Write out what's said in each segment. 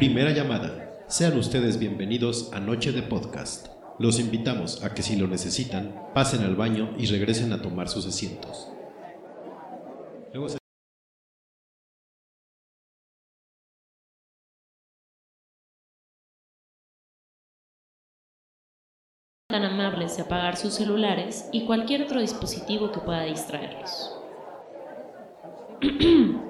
Primera llamada. Sean ustedes bienvenidos a Noche de Podcast. Los invitamos a que si lo necesitan, pasen al baño y regresen a tomar sus asientos. Tan amables de apagar sus celulares y cualquier otro dispositivo que pueda distraerlos.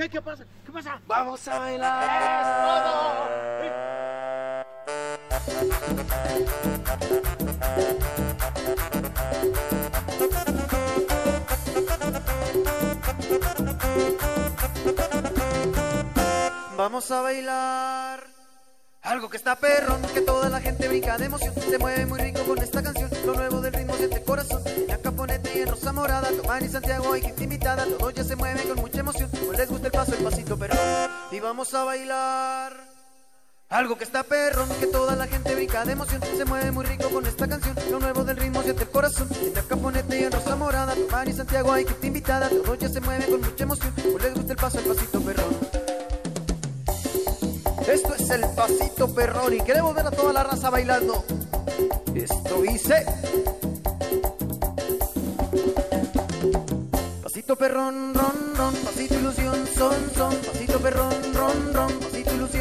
Qué, qué, pasa? ¿Qué pasa? Vamos a bailar. Vamos a bailar. Algo que está perrón, que toda la gente brinca de emoción. Se mueve muy rico con esta canción. Lo nuevo del ritmo siente el corazón. En Caponete y en Rosa Morada. Tomán y Santiago hay gente invitada. Todos ya se mueven con mucha emoción. Pues les gusta el paso, el pasito perrón. Y vamos a bailar. Algo que está perrón, que toda la gente brinca de emoción. Se mueve muy rico con esta canción. Lo nuevo del ritmo siente el corazón. En Caponete y en Rosa Morada. Tomán y Santiago hay gente invitada. Todos ya se mueven con mucha emoción. Pues les gusta el paso, el pasito perrón. Esto es el pasito perrón y queremos ver a toda la raza bailando. Esto dice. Pasito perrón, ron, ron, pasito ilusión, son, son, pasito perrón, ron, ron, pasito ilusión,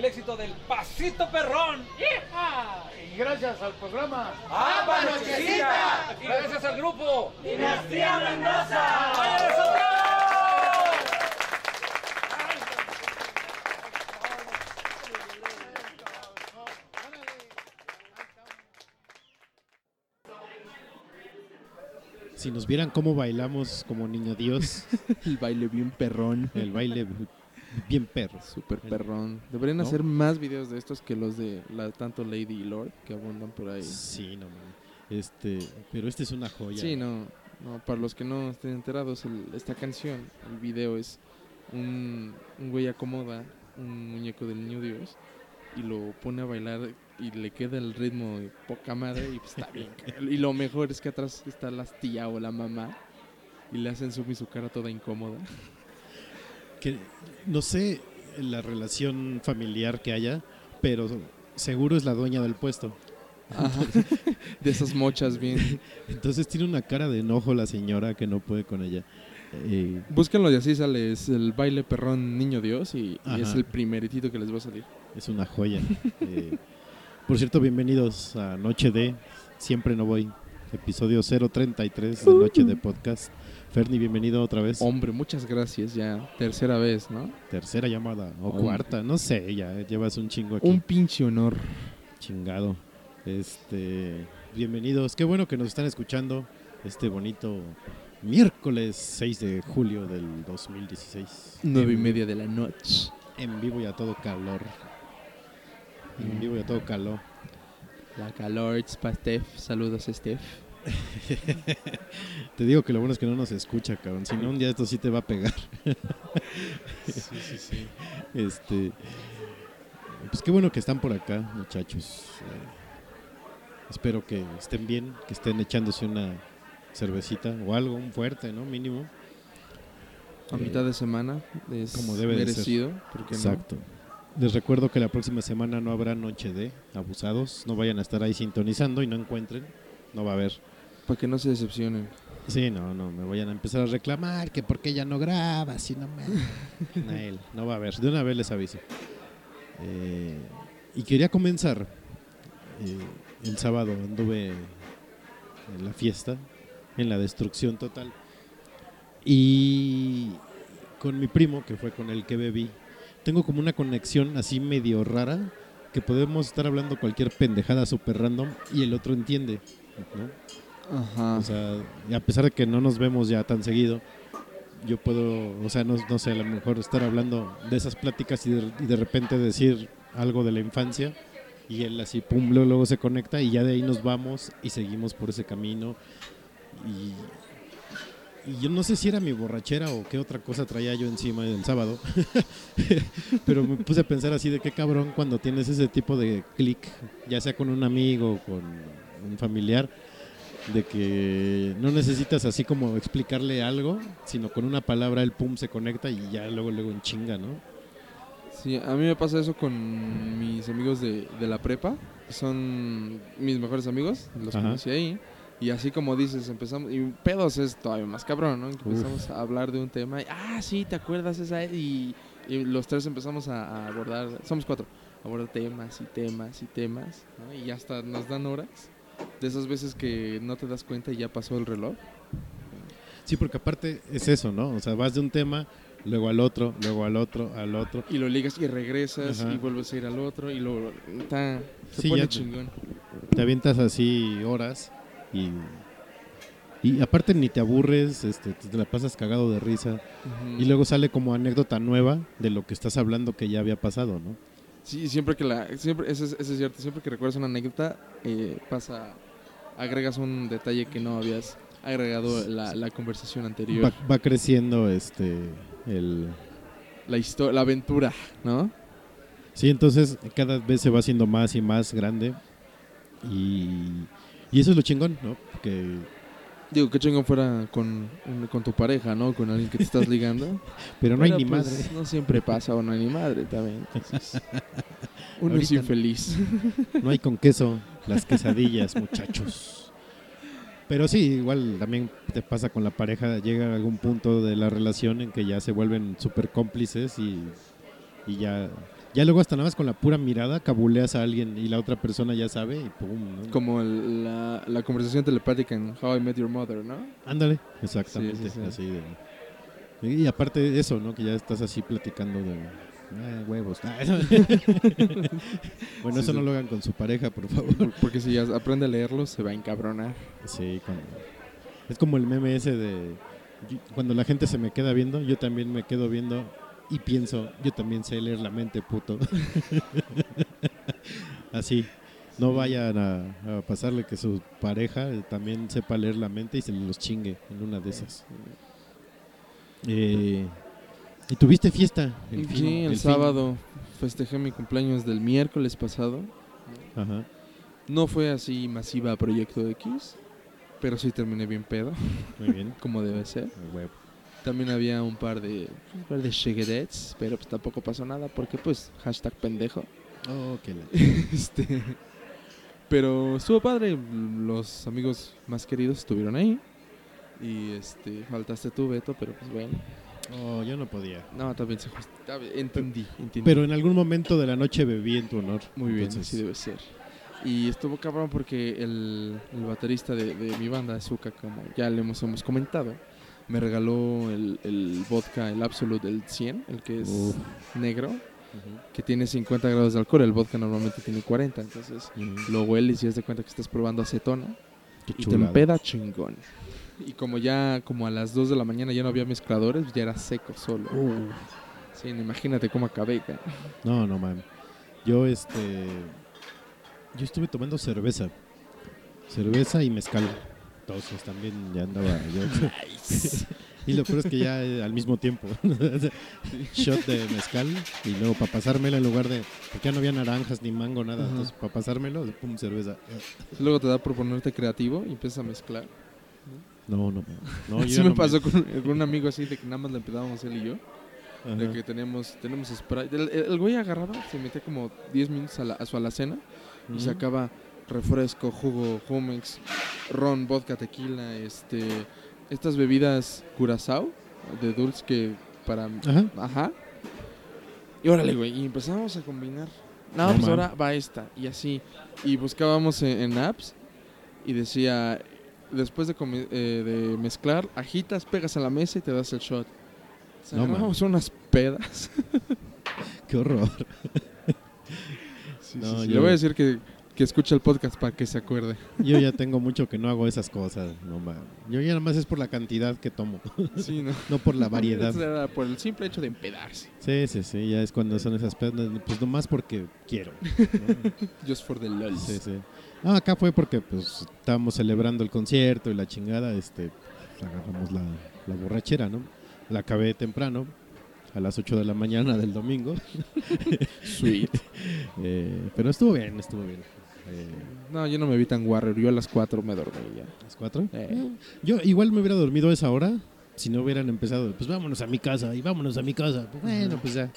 el éxito del Pasito Perrón. ¡Yeja! Y gracias al programa ¡Ah, ¡Ah, ¡Apa Nochecita! Gracias al grupo Dinastía Mendoza. Si nos vieran cómo bailamos como niño Dios. el baile bien perrón. El baile bien perro. Súper perrón. Deberían ¿No? hacer más videos de estos que los de la, tanto Lady y Lord que abundan por ahí. Sí, no. Este, pero este es una joya. Sí, no, no, para los que no estén enterados, el- esta canción, el video es un, un güey acomoda un muñeco del niño Dios y lo pone a bailar y le queda el ritmo de poca madre y pues está bien. y lo mejor es que atrás está la tía o la mamá y le hacen zoom y su cara toda incómoda. Que no sé la relación familiar que haya, pero seguro es la dueña del puesto. Ajá. De esas mochas bien. Entonces tiene una cara de enojo la señora que no puede con ella. Eh, Búsquenlo y así sale, es el baile perrón niño Dios y, y es el primeritito que les va a salir. es una joya. Eh, por cierto, bienvenidos a Noche de Siempre No Voy, episodio 033 de Noche de Podcast. Ferni, bienvenido otra vez. Hombre, muchas gracias ya, tercera vez, ¿no? Tercera llamada o Hombre. cuarta, no sé, ya llevas un chingo aquí. Un pinche honor. chingado. Este, bienvenidos. Qué bueno que nos están escuchando este bonito miércoles 6 de julio del 2016. Nueve y En- media de la noche. En vivo y a todo calor. En vivo y a todo calor. La calor, Steph. Saludos, Steph. Te digo que lo bueno es que no nos escucha, cabrón. Si no, un día esto sí te va a pegar. Sí, sí, sí. Este, pues qué bueno que están por acá, muchachos. Eh, espero que estén bien, que estén echándose una cervecita o algo, un fuerte, ¿no? Mínimo. A mitad de semana es Como debe de ser. merecido. porque Exacto. Les recuerdo que la próxima semana no habrá noche de abusados. No vayan a estar ahí sintonizando y no encuentren. No va a haber. Para que no se decepcionen. Sí, no, no, me vayan a empezar a reclamar que por qué ya no graba, si no me... Nael, no va a haber, de una vez les aviso. Eh, y quería comenzar, eh, el sábado anduve en la fiesta, en la destrucción total, y con mi primo, que fue con el que bebí, tengo como una conexión así medio rara, que podemos estar hablando cualquier pendejada super random y el otro entiende, ¿no? Ajá. O sea, a pesar de que no nos vemos ya tan seguido, yo puedo, o sea, no, no sé, a lo mejor estar hablando de esas pláticas y de, y de repente decir algo de la infancia y él así, pum, luego, luego se conecta y ya de ahí nos vamos y seguimos por ese camino. Y, y yo no sé si era mi borrachera o qué otra cosa traía yo encima el sábado, pero me puse a pensar así de qué cabrón cuando tienes ese tipo de clic, ya sea con un amigo o con un familiar de que no necesitas así como explicarle algo, sino con una palabra el pum se conecta y ya luego luego en chinga, ¿no? Sí, a mí me pasa eso con mis amigos de, de la prepa. que Son mis mejores amigos, los Ajá. conocí ahí. Y así como dices, empezamos. Y pedos es todavía más cabrón, ¿no? Uf. Empezamos a hablar de un tema. Y, ah, sí, ¿te acuerdas esa? Y, y los tres empezamos a, a abordar. Somos cuatro. Abordar temas y temas y temas. ¿no? Y hasta nos dan horas. De esas veces que no te das cuenta y ya pasó el reloj. Sí, porque aparte es eso, ¿no? O sea, vas de un tema, luego al otro, luego al otro, al otro. Y lo ligas y regresas Ajá. y vuelves a ir al otro. Y lo. Está, se Sí, pone ya te- chingón. Te avientas así horas y y aparte ni te aburres, este, te la pasas cagado de risa y luego sale como anécdota nueva de lo que estás hablando que ya había pasado, ¿no? Sí, siempre que la. Siempre, eso, es, eso es cierto. Siempre que recuerdas una anécdota, eh, pasa. Agregas un detalle que no habías agregado la, la conversación anterior. Va, va creciendo este el La historia, la aventura, ¿no? Sí, entonces cada vez se va haciendo más y más grande. Y, y eso es lo chingón, ¿no? Que Digo, qué chingón fuera con, con tu pareja, ¿no? Con alguien que te estás ligando. pero no hay ni pues, madre. No siempre pasa o no hay ni madre también. entonces, uno es infeliz. No hay con queso las quesadillas, muchachos. Pero sí, igual también te pasa con la pareja, llega a algún punto de la relación en que ya se vuelven súper cómplices y, y ya, ya luego hasta nada más con la pura mirada cabuleas a alguien y la otra persona ya sabe y pum, ¿no? Como el- la, la conversación telepática en How I Met Your Mother, ¿no? Ándale, exactamente, Sí, sí, sí. así de... Y aparte de eso, ¿no? Que ya estás así platicando de... "Ah, huevos. Bueno, eso no lo hagan con su pareja, por favor. Porque si ya aprende a leerlo, se va a encabronar. Sí, con- Es como el meme ese de cuando la gente se me queda viendo, yo también me quedo viendo y pienso, yo también sé leer la mente, puto. Así. No vayan a, a pasarle que su pareja también sepa leer la mente y se los chingue en una de esas. Eh, ¿Y tuviste fiesta? fin- el, fin? sábado festejé mi cumpleaños del miércoles pasado. Ajá. No fue así masiva Proyecto X, pero sí terminé bien pedo, Muy bien. como debe ser. A huevo. También había un par de, un par de shigedets, pero pues tampoco pasó nada porque pues hashtag pendejo. Oh, qué este, pero estuvo padre, los amigos más queridos estuvieron ahí. Y este, faltaste tú, Beto, pero pues bueno. Oh, yo no podía. No, también se justi- Entendí, entendí. Pero en algún momento de la noche bebí en tu honor. Muy bien, Entonces, así debe ser. Y estuvo cabrón porque el, el baterista de, de mi banda, Azuka, como ya le hemos, hemos comentado, me regaló el, el vodka, el Absolute del 100, el que es Uf. negro, que tiene 50 grados de alcohol. El vodka normalmente tiene 40, entonces Ujú. lo hueles y das de cuenta que estás probando acetona Qué y te empeda chingón. Y como ya como a las 2 de la mañana ya no había mezcladores, ya era seco solo. Uh. Sí, imagínate cómo acabé. ca- No, no mames. Yo este yo estuve tomando cerveza. Cerveza y mezcal. También ya andaba yo. y lo peor es que ya eh, al mismo tiempo. Shot de mezcal y luego para pasármela en lugar de porque ya no había naranjas ni mango nada, Ajá. entonces para pasármelo, pum cerveza. Luego te da por ponerte creativo y empiezas a mezclar. No, no. No, Así ya me no pasó con, con un amigo así de que nada más le empezábamos él y yo. Ajá. De que tenemos, tenemos Sprite. El, el- el güey agarraba, se metía como 10 minutos a, la- a su alacena y Ujú. sacaba refresco, jugo, Jumex, ron, vodka, tequila, este, estas bebidas curazao de dulce que para... Ajá. Ajá. Y órale, güey, y empezamos a combinar. No, No pues man. ahora va esta, y así. Y buscábamos en, en apps y decía, después de, eh, de mezclar, agitas, pegas a la mesa y te das el shot. O sea, No, agarramos unas pedas. Qué horror. Sí, No, sí, sí. yo- Le voy a decir que, que escuche el podcast para que se acuerde. Yo ya tengo mucho que no hago esas cosas, no. Yo ya nada más es por la cantidad que tomo, Sí, ¿no? no por la variedad. Por el simple hecho de empedarse. Sí, sí, sí, ya es cuando son esas pedas, pues nomás porque quiero. ¿no? Just for the lol. Sí, sí. No, acá fue porque pues estábamos celebrando el concierto y la chingada, este, pues, agarramos la, la borrachera, ¿no? La acabé temprano, a las 8 de la mañana del domingo, Sweet. eh, pero estuvo bien, estuvo bien. Eh, No, yo no me vi tan warrior. Yo a las 4 me dormí ya. ¿Las 4? Eh. Yo igual me hubiera dormido a esa hora si no hubieran empezado, pues vámonos a mi casa y vámonos a mi casa. Pues, bueno, pues ya,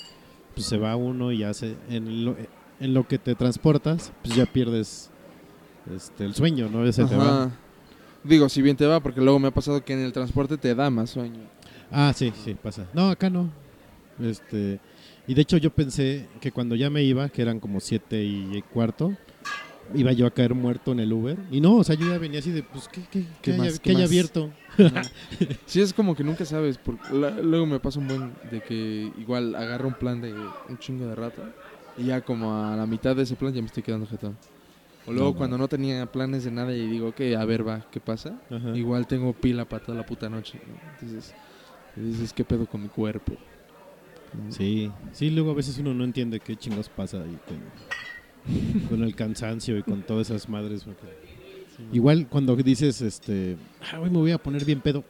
pues se va uno y ya se, en lo, en lo que te transportas, pues ya pierdes este, el sueño, ¿no? Ya se te va. Digo, si bien te va, porque luego me ha pasado que en el transporte te da más sueño. Ah, sí, sí, pasa. No, acá no. Este, y de hecho yo pensé que cuando ya me iba, que eran como siete y cuarto, iba yo a caer muerto en el Uber. Y no, o sea, yo ya venía así de, pues, ¿qué, qué, ¿Qué qué más, haya, haya abierto? Sí, es como que nunca sabes. Porque la- luego me pasa un buen de que igual agarro un plan de un chingo de rato y ya como a la mitad de ese plan ya me estoy quedando jetón. O luego No, cuando no tenía planes de nada y digo, que a ver, va, ¿qué pasa? Ajá. Igual tengo pila para toda la puta noche. ¿no? Entonces, dices, ¿qué pedo con mi cuerpo? Sí, sí, luego a veces uno no entiende qué chingos pasa ahí con, con el cansancio y con todas esas madres. Igual cuando dices, este, ah, hoy me voy a poner bien pedo.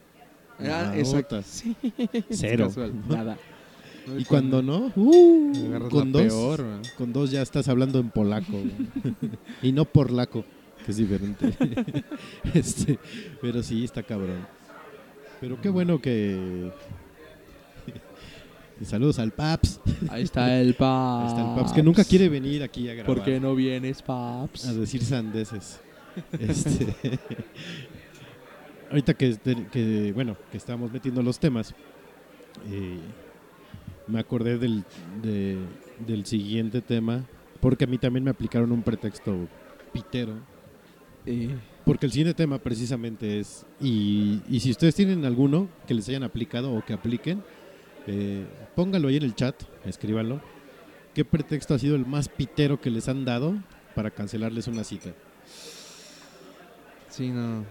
Ah, Ah, exacto. Sí. Cero. Casual, nada. Y cuando no, uh, con dos, peor, con dos ya estás hablando en polaco. y no por laco, que es diferente. este, pero sí, está cabrón. Pero qué bueno que... y saludos al Paps. Ahí está el Paps. Ahí está el Paps, que nunca quiere venir aquí a grabar. ¿Por qué no vienes, Paps? A decir sandeces. Este, ahorita que, este- que, bueno, que estábamos metiendo los temas, eh, me acordé del, de- del siguiente tema, porque a mí también me aplicaron un pretexto pitero. Eh, Porque el siguiente tema precisamente es, y, y si ustedes tienen alguno que les hayan aplicado o que apliquen, eh, póngalo ahí en el chat, escríbanlo. ¿Qué pretexto ha sido el más pitero que les han dado para cancelarles una cita? sí, no.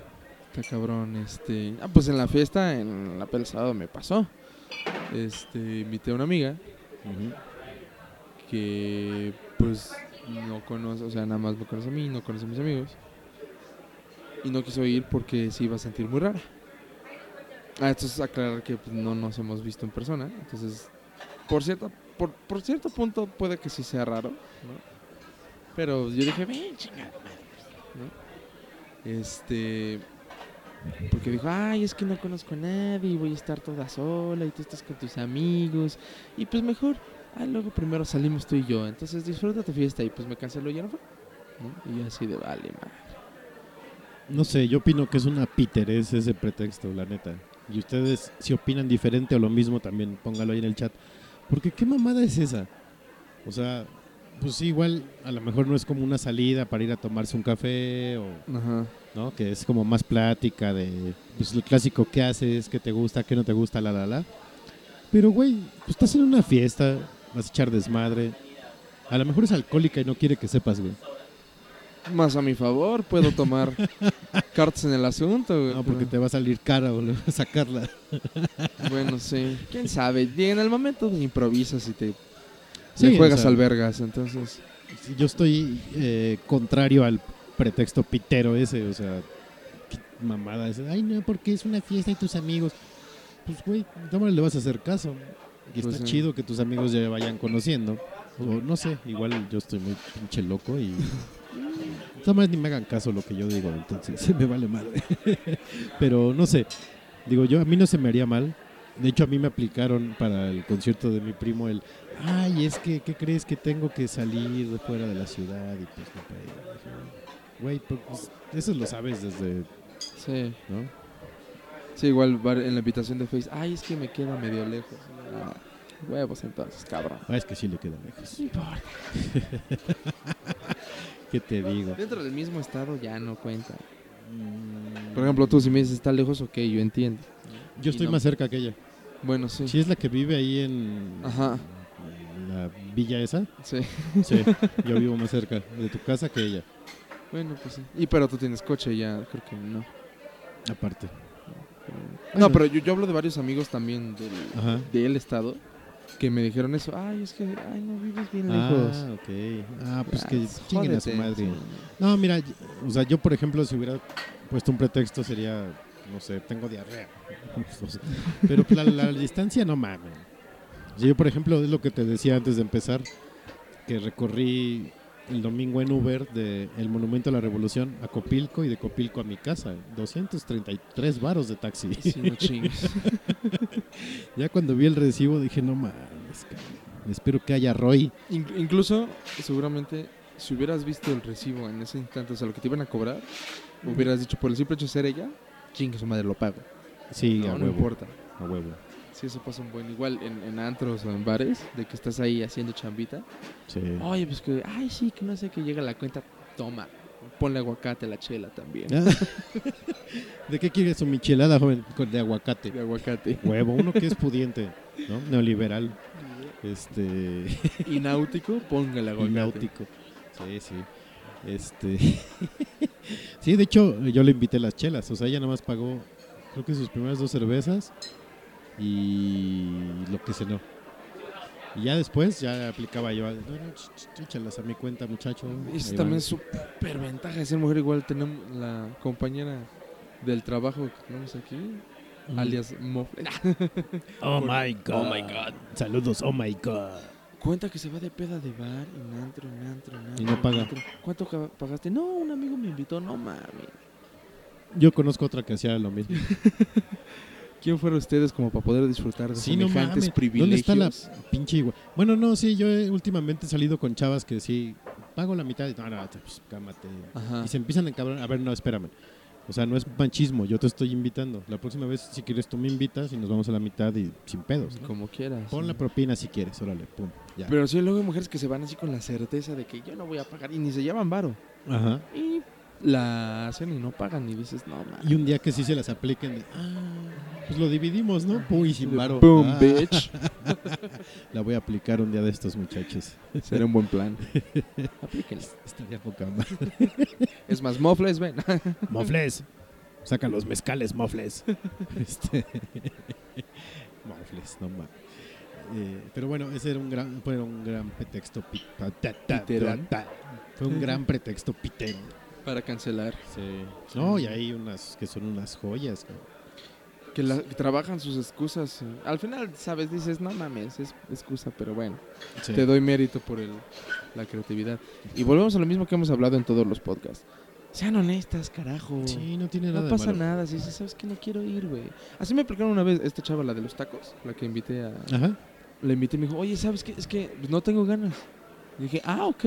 Está cabrón, este... Ah, pues en la fiesta, en la el sábado me pasó. Este, invité a una amiga que, pues, no conoce, o sea, nada más me conoce a mí, no conoce a mis amigos. Y no quiso ir porque se iba a sentir muy rara. Ah, esto es aclarar que pues, no nos hemos visto en persona. Entonces, por cierto, por, por cierto punto puede que sí sea raro, ¿no? Pero yo dije, ven, chingada madre", ¿no? Este... Porque dijo, ay, es que no conozco a nadie y voy a estar toda sola y tú estás con tus amigos. Y pues mejor, ah, luego primero salimos tú y yo. Entonces disfruta tu fiesta y pues me canceló y ya no fue. Y yo así de, vale, madre. No sé, yo opino que es una piterez ese pretexto, la neta. Y ustedes, si opinan diferente o lo mismo, también póngalo ahí en el chat. Porque qué mamada es esa. O sea, pues sí, igual a lo mejor no es como una salida para ir a tomarse un café o, Ajá. ¿no? Que es como más plática de, pues el clásico, ¿qué haces? ¿Qué te gusta? ¿Qué no te gusta? La, la, la. Pero, güey, pues estás en una fiesta, vas a echar desmadre. A lo mejor es alcohólica y no quiere que sepas, güey. Más a mi favor, puedo tomar cartas en el asunto. güey, No, porque pero- te va a salir cara o sacarla. Bueno, sí. ¿Quién sabe? En el momento improvisas y te, Sí, te juegas o sea, al vergas, entonces... Yo estoy eh, contrario al pretexto pitero ese, o sea, qué mamada ese. Ay, no, porque es una fiesta y tus amigos. Pues, güey, ¿cómo le vas a hacer caso? Y Pues está sí. chido que tus amigos ya vayan conociendo. O no sé, igual yo estoy muy pinche loco y. Nada más ni me hagan caso lo que yo digo, entonces me vale madre. Pero no sé, digo yo, a mí no se me haría mal. De hecho, a mí me aplicaron para el concierto de mi primo el, ay, es que, ¿qué crees que tengo que salir de fuera de la ciudad? Y pues no puedo. Güey, pues, pues, eso lo sabes desde, Sí. ¿no? Sí, igual en la invitación de Face. Ay, es que me queda medio lejos. Ah, huevos entonces, cabrón. Ah, es que sí le queda lejos. No importa. ¿Qué te digo? Dentro del mismo estado ya no cuenta. Mm, Por ejemplo, tú si me dices está lejos, ok, yo entiendo. yo estoy no- más cerca que ella. Bueno, sí. Sí, es la que vive ahí en, Ajá. en la villa esa. Sí. Sí, yo vivo más cerca de tu casa que ella, Bueno, pues sí. Y pero tú tienes coche ya, creo que no. aparte. No, pero yo, yo hablo de varios amigos también del, Ajá. del estado que me dijeron eso. Ay, es que, ay, no vives bien lejos. Ah, ok. Ah, pues Ah, que chinguen a su madre. sí. No, mira, o sea, yo por ejemplo, si hubiera puesto un pretexto sería, no sé, tengo diarrea. Pero pues, la, la distancia no mames. Yo por ejemplo, es lo que te decía antes de empezar, que recorrí el domingo en Uber de el Monumento a la Revolución a Copilco y de Copilco a mi casa. 233 varos de taxi. Sí, no chingues. ya cuando vi el recibo dije, no mames, cabrón. espero que haya Roy. In- incluso, seguramente, si hubieras visto el recibo en ese instante, o sea, lo que te iban a cobrar, hubieras dicho, por el simple hecho de ser ella, chingue su madre, lo pago. Sí, no, a no huevo. importa. A huevo. Sí, eso pasa un buen. Igual en, en antros o en bares, de que estás ahí haciendo chambita. Sí. Oye, pues que, ay, sí, que no sé que llega la cuenta. Toma, ponle aguacate a la chela también. Ah. ¿De qué quieres su michelada, joven? De aguacate. De aguacate. Huevo, uno que es pudiente, ¿no? Neoliberal. Este. Y náutico, póngale y aguacate. náutico. Sí, sí. Este. sí, de hecho, yo le invité las chelas. O sea, ella nada más pagó, creo que sus primeras dos cervezas y lo que cenó. Y ya después, ya aplicaba yo. No, no, ch- ch- échalas a mi cuenta, muchacho. Y esa también es súper ventaja de ser mujer. Igual tenemos la compañera del trabajo que tenemos aquí, alias Mofle. Oh Por- my god. Oh my God. Saludos, oh my god. Cuenta que se va de peda de bar, en antro, en antro, en antro. Y no paga. antro. ¿Cuánto pagaste? No, un amigo me invitó, no mames. Yo conozco otra que hacía lo mismo. ¿Quién fueron ustedes como para poder disfrutar de Sí, no semejantes mames. ¿Dónde está privilegios? la pinche igua- Bueno, no, sí, yo he últimamente salido con chavas que sí, pago la mitad y no, no, pues cámate. Ajá. Y se empiezan a encabronar. A ver, no, espérame. O sea, no es machismo, yo te estoy invitando. La próxima vez, si quieres, tú me invitas y nos vamos a la mitad y sin pedos. ¿no? Como quieras. Pon la propina si quieres, órale, pum, ya. Pero sí, luego hay mujeres que se van así con la certeza de que yo no voy a pagar y ni se llevan varo. Ajá. Y la hacen y no pagan y dices, no mames. Y un día que sí se las apliquen, de, ah, pues lo dividimos, ¿no? Pum, y sin varo. Boom, Ah, bitch. La voy a aplicar un día de estos muchachos. Sería un buen plan. Aplíquenlo. Estaría poca madre. Es más, mofles, ven. Mofles. Saca los mezcales, mofles. este, mofles, no mames. Eh, pero bueno, ese era un gran, fue un gran pretexto Fue un gran pretexto pitero. Para cancelar. Sí. No, y hay unas que son unas joyas. cabrón. Que, la- que trabajan sus excusas. eh. Al final, ¿sabes? Dices, no mames, es excusa, pero bueno. Sí. Te doy mérito por el, la creatividad. Y volvemos a lo mismo que hemos hablado en todos los podcasts. Sean honestas, carajo. Sí, no tiene nada No de pasa malo. nada, si dices, ¿sabes qué? No quiero ir, güey. Así me aplicaron una vez esta chava, la de los tacos, la que invité a... Ajá. La invité y me dijo, oye, ¿sabes qué? Es que no tengo ganas. Y dije, ah, ok,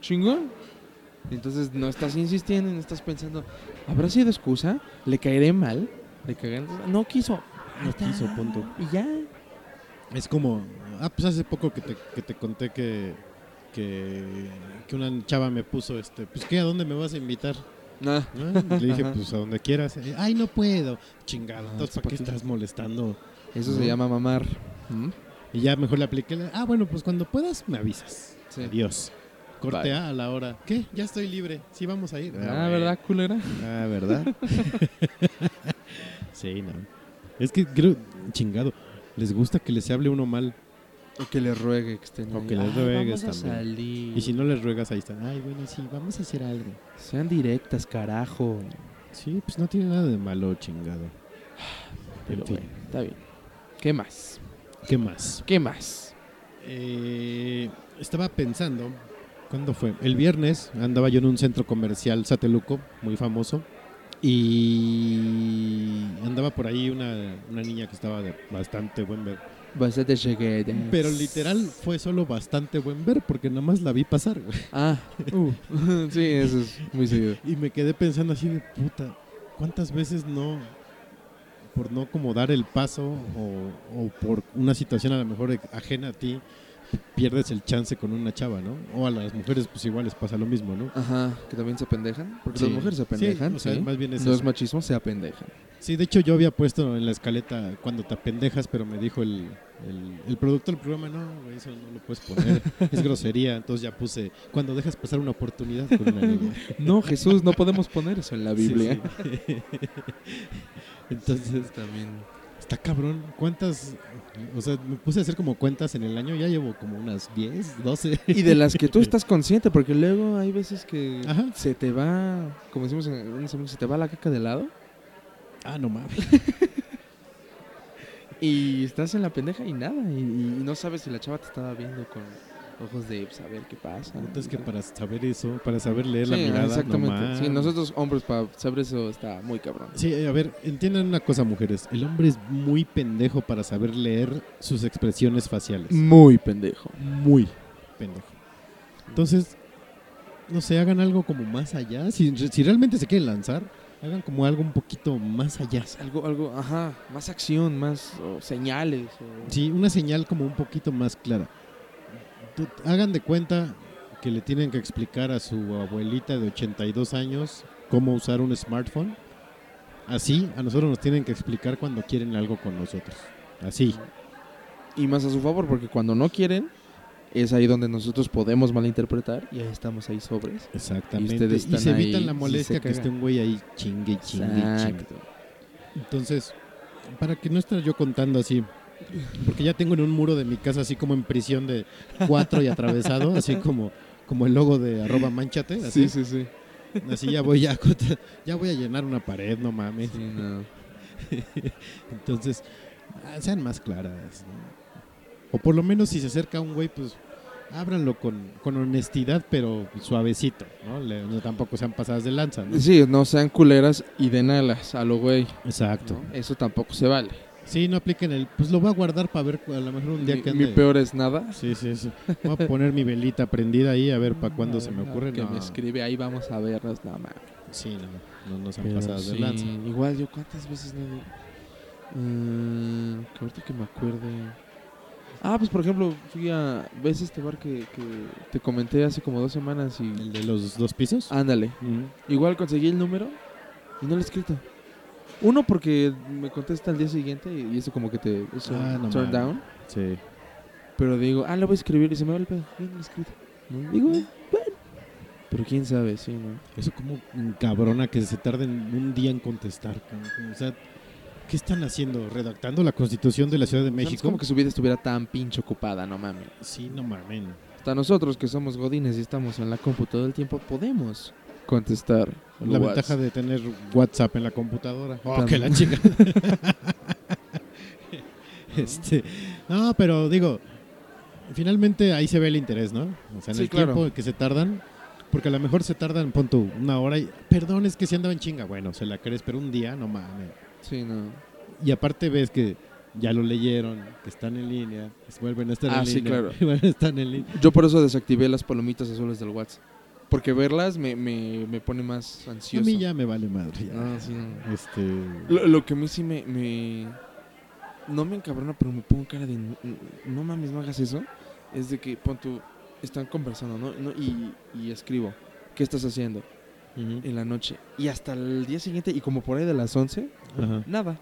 chingón. Entonces no estás insistiendo, no estás pensando, ¿habrá sido excusa? ¿Le caeré mal? ¿Le cagué? No quiso. No quiso, punto. Y ya. Es como, ah, pues hace poco que te, que te conté que, que, que una chava me puso, este, pues ¿qué? ¿A dónde me vas a invitar? Ah, ¿No? Le dije, Ajá. pues a donde quieras. Ay, no puedo. Chingado, Ah, entonces es ¿para qué ti. estás molestando? eso No. se llama mamar. ¿Mm? Y ya mejor le apliqué, ah, bueno, pues cuando puedas me avisas. Sí. Adiós. Corte. A a la hora. ¿Qué? Ya estoy libre. Sí, vamos a ir. Ah, bueno. ¿verdad, culera? Ah, ¿verdad? sí, no. Es que creo, chingado, les gusta que les hable uno mal. O que le ruegue que estén O ahí. que les "Ay, ruegues vamos a también. salir. Y si no les ruegas, ahí están. Ay, bueno, sí, vamos a hacer algo. Sean directas, carajo. Sí, pues no tiene nada de malo, chingado. Pero En fin. bueno, está bien. ¿Qué más? ¿Qué más? ¿Qué más? Eh, estaba pensando, ¿cuándo fue? El viernes andaba yo en un centro comercial Sateluco, muy famoso, y andaba por ahí una, una niña que estaba de bastante buen ver. Bastante llegué. Pero literal fue solo bastante buen ver porque nada más la vi pasar, güey. Ah, uh, sí, eso es muy seguido. Y me quedé pensando así de puta, ¿cuántas veces no, por no como dar el paso o, o por una situación a lo mejor ajena a ti, pierdes el chance con una chava, ¿no? O a las mujeres pues igual les pasa lo mismo, ¿no? Ajá, que también se apendejan. Porque Sí. las mujeres se Sí, apendejan. o sea, sí. más bien es no es machismo, se apendejan. Sí, de hecho yo había puesto en la escaleta cuando te apendejas, pero me dijo el, el, el productor del programa, no, güey, eso no lo puedes poner, es grosería. Entonces ya puse, cuando dejas pasar una oportunidad con una niña. No, Jesús, no podemos poner eso en la Sí, Biblia. sí. Entonces, También. Está cabrón. ¿Cuántas? O sea, me puse a hacer como cuentas en el año, ya llevo como unas 10, 12. Y de las que tú estás consciente, porque luego hay veces que Ajá. se te va, como decimos en unos amigos, se te va la caca de lado Ah, no mames. y estás en la pendeja y nada. Y, y no sabes si la chava te estaba viendo con ojos de saber qué pasa. Entonces que para saber eso, para saber leer la Sí, mirada, no exactamente. sí, mames. nosotros hombres para saber eso está muy cabrón. Sí, a ver, entiendan una cosa, mujeres. El hombre es muy pendejo para saber leer sus expresiones faciales. Muy pendejo. Muy pendejo. Entonces, no sé, hagan algo como más allá. Si, si realmente se quieren lanzar, hagan como algo un poquito más allá. Algo, algo, ajá, más acción, más o señales. o- Sí, una señal como un poquito más clara. Hagan de cuenta que le tienen que explicar a su abuelita de 82 años cómo usar un smartphone. Así, a nosotros nos tienen que explicar cuando quieren algo con nosotros. Así. Y más a su favor, porque cuando no quieren, es ahí donde nosotros podemos malinterpretar y ahí estamos ahí sobres. Exactamente. Y ustedes Y se evitan ahí la molestia que esté un güey ahí chingue, chingue, chingue. Exacto. Entonces, para que no esté yo contando así, porque ya tengo en un muro de mi casa así como en prisión de cuatro y atravesado, así como, como el logo de arroba manchate, así, Sí, sí, sí. así ya voy a, ya voy a llenar una pared, no mames. Sí, no. Entonces, ah, sean más claras. ¿no? O por lo menos si se acerca un güey, pues ábranlo con, con honestidad, pero suavecito, ¿no? Le- no tampoco sean pasadas de lanza, ¿no? Sí, no sean culeras y den alas a lo güey. Exacto. ¿no? Eso tampoco se vale. Sí, no apliquen el, pues lo voy a guardar para ver a lo mejor un día Mi, que mi peor es nada. Sí, sí, sí. Voy a poner mi velita prendida ahí a ver para cuándo se me Ah, ocurre. Que no. me escribe, ahí vamos a vernos, nada más. Sí, no, no, no sean Pero pasadas de sí, lanza. Igual yo cuántas veces no digo? Mm, que ahorita que me acuerde. Ah, pues por ejemplo, fui a. ¿Ves este bar que, que te comenté hace como dos semanas y. ¿El de los dos pisos? Ándale. Mm. Igual conseguí el número y no lo he escrito. Uno porque me contesta al día siguiente y eso como que te Ah, no turn mames. down. Sí. Pero digo, ah, lo voy a escribir y se me va el pedo. Bien, escrito. ¿No? Digo, bueno. Pero quién sabe, sí, ¿no? Eso como cabrona que se tarden un día en contestar. O sea, ¿qué están haciendo? ¿Redactando la constitución de la Ciudad de O sea, no es México? como que su vida estuviera tan pinche ocupada, no mames. Sí, no mames. Hasta nosotros que somos godines y estamos en la compu todo el tiempo podemos contestar. La ventaja de tener WhatsApp en la computadora. Oh, También. que la chica. este, no, pero digo, finalmente ahí se ve el interés, ¿no? O sea, en Sí, el claro. tiempo que se tardan, porque a lo mejor se tardan, pon tú, una hora y, perdón, es que se andaba en chinga. Bueno, se la crees, pero un día, no mames. Sí, no. Y aparte ves que ya lo leyeron, que están en línea, vuelven a estar Ah, en sí, línea. claro. y vuelven a estar en línea. Yo por eso desactivé las palomitas azules del WhatsApp. Porque verlas me, me, me pone más A ansioso. mí ya me vale madre. ya. Ah, sí, no. Este, Lo, lo que a mí sí me, me- No me encabrona, pero me pongo cara de... No, no mames, no hagas eso. Es de que, pon tú... Están conversando, ¿no? No, y, y escribo. ¿Qué estás haciendo? ujú, En la noche. Y hasta el día siguiente, y como por ahí de las 11, ajá. nada.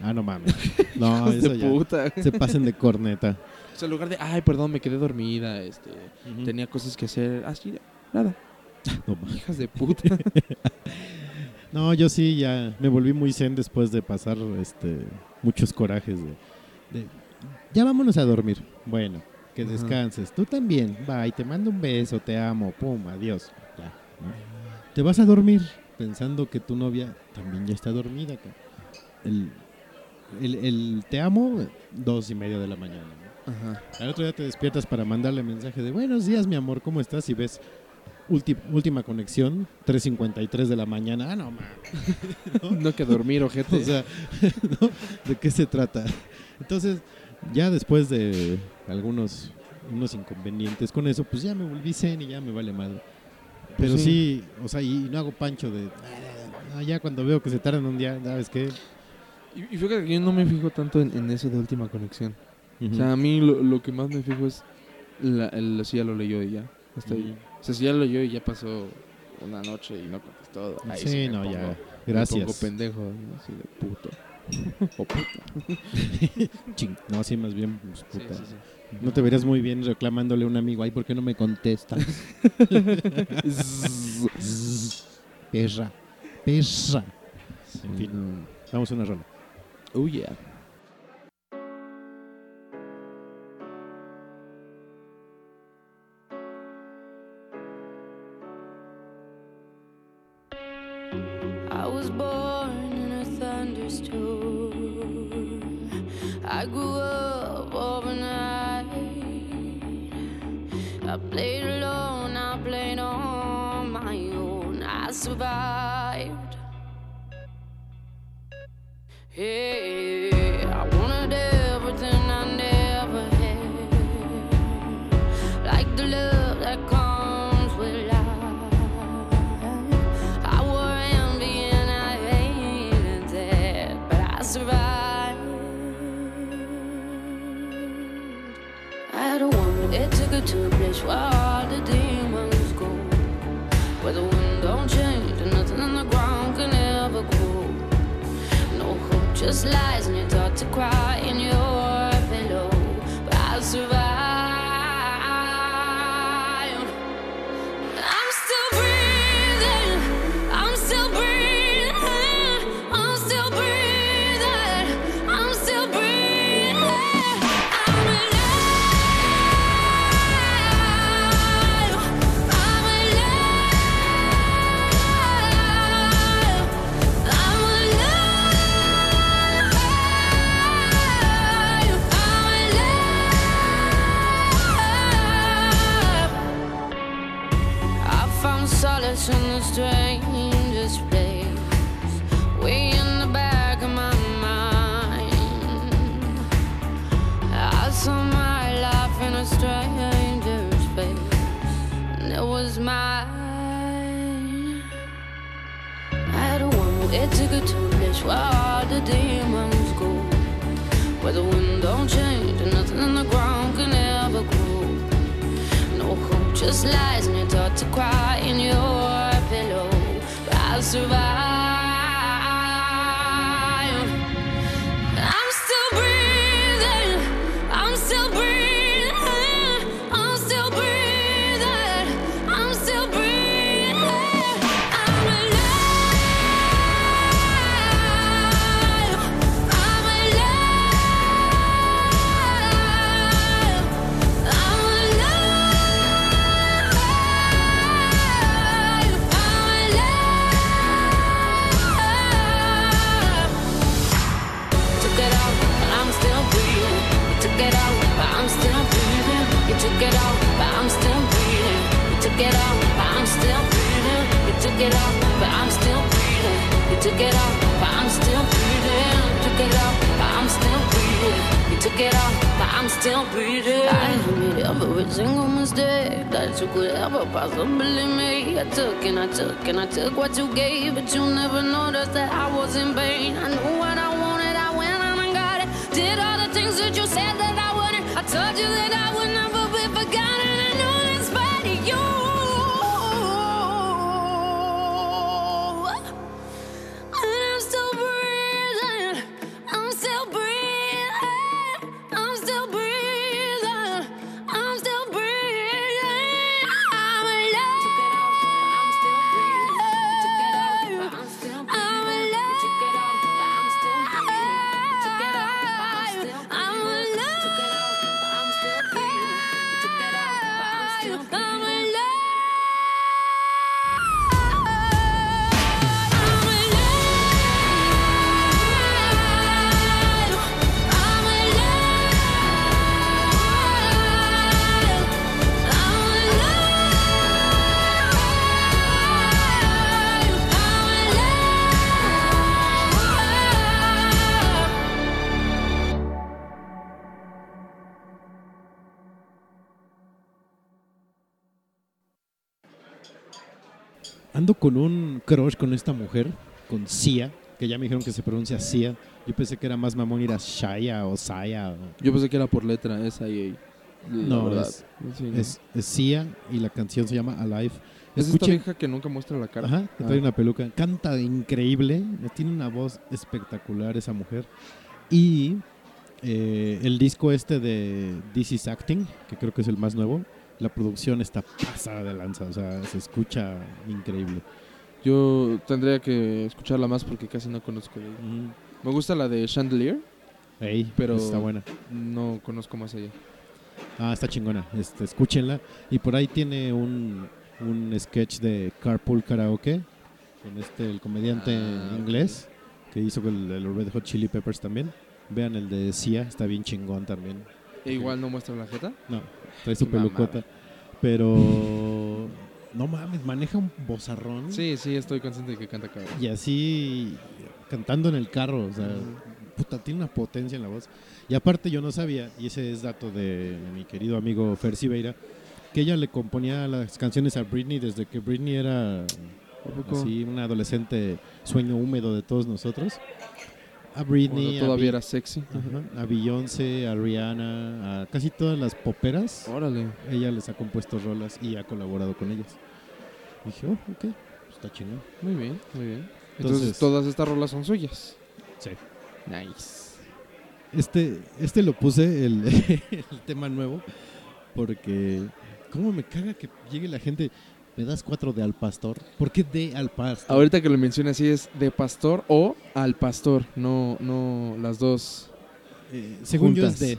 Ah, no mames. No, eso de ya. puta. Se pasen de corneta. O sea, en lugar de, ay, perdón, me quedé dormida, este, tenía cosas que hacer. Así, nada. No. Hijas de puta. No, yo sí ya me volví muy zen después de pasar este muchos corajes de, de, ya vámonos a dormir. Bueno, que Ajá. descanses. Tú también. Bye, te mando un beso, te amo, pum, adiós. Ya. ¿no? Te vas a dormir pensando que tu novia también ya está dormida. El, el, el te amo, dos y media de la mañana. ¿no? Ajá. Al otro día te despiertas para mandarle mensaje de buenos días, mi amor, ¿cómo estás? Y ves última conexión, 3.53 de la mañana. Ah, no, mames. No que dormir, ojete. O sea, ¿no? ¿de qué se trata? Entonces, ya después de algunos unos inconvenientes con eso, pues ya me volví zen y ya me vale madre. Pero Pues sí. o sea, y no hago pancho de... "Ah, ya cuando veo que se tardan un día, ¿sabes qué? Y, y fíjate que yo no me fijo tanto en, en eso de última conexión. O sea, a mí lo, lo que más me fijo es la, el, si ya lo leyó ya. Hasta ahí. Sea, si ya lo leyó y ya pasó una noche y no contestó. ahí Sí, me no, pongo- ya. Me pongo Gracias. pendejo, ¿no? así de puto. o puta. Ching. No, sí, más bien, pues, Sí, puta. sí, sí. No te verías muy bien reclamándole a un amigo, ay, ¿por qué no me contestas? perra, perra. En fin, No. vamos a una rola. Oh, yeah. I played alone, I played on my own. I survived. Hey, to a place where all the demons go, where the wind don't change and nothing on the ground can ever grow. No hope, just lies, and you're taught to cry con un crush con esta mujer, con Sia, que ya me dijeron que se pronuncia Sia. Yo pensé que era más mamón ir a Shaya o Saya. o- Yo pensé que era por letra, esa y la No, es- Sí, ¿no? Es, es Sia y la canción se llama Alive. Es esta Escuchen- vieja que nunca muestra la cara. Ajá, que Ah. trae una peluca. Canta increíble. Tiene una voz espectacular esa mujer. Y eh, el disco este de This Is Acting, que creo que es el más nuevo, la producción está pasada de lanza. O sea, se escucha increíble. Yo tendría que escucharla más porque casi no conozco de ella. Mm, Me gusta la de Chandelier, ey, Pero- está buena. no conozco más allá. Ah, está chingona. Este, escúchenla. Y por ahí tiene un, un sketch de Carpool Karaoke con este, el comediante Ah, inglés que hizo con el, el Red Hot Chili Peppers también. Vean el de Sia, está bien chingón también. E igual no muestra la jeta. No, trae su pelucota. Pero no mames, maneja un bozarrón. Sí, sí, estoy consciente de que canta cabrón. Y así cantando en el carro, o sea, puta, tiene una potencia en la voz. Y aparte yo no sabía, y ese es dato de mi querido amigo Fer Siveira, que ella le componía las canciones a Britney desde que Britney era así una adolescente sueño húmedo de todos nosotros. A Britney, a, todavía Bi- era sexy. ajá, a Beyoncé, a Rihanna, a casi todas las poperas, Órale. ella les ha compuesto rolas y ha colaborado con ellas. dije, oh, ok, está chingón. Muy bien, muy bien. Entonces, Entonces- todas estas rolas son suyas. Sí. Nice. Este, este lo puse, el, el tema nuevo, porque cómo me caga que llegue la gente, me das cuatro de al pastor. ¿Por qué de al pastor? Ahorita que lo mencioné así es de pastor o al pastor, no, no las dos. Eh, según yo es de,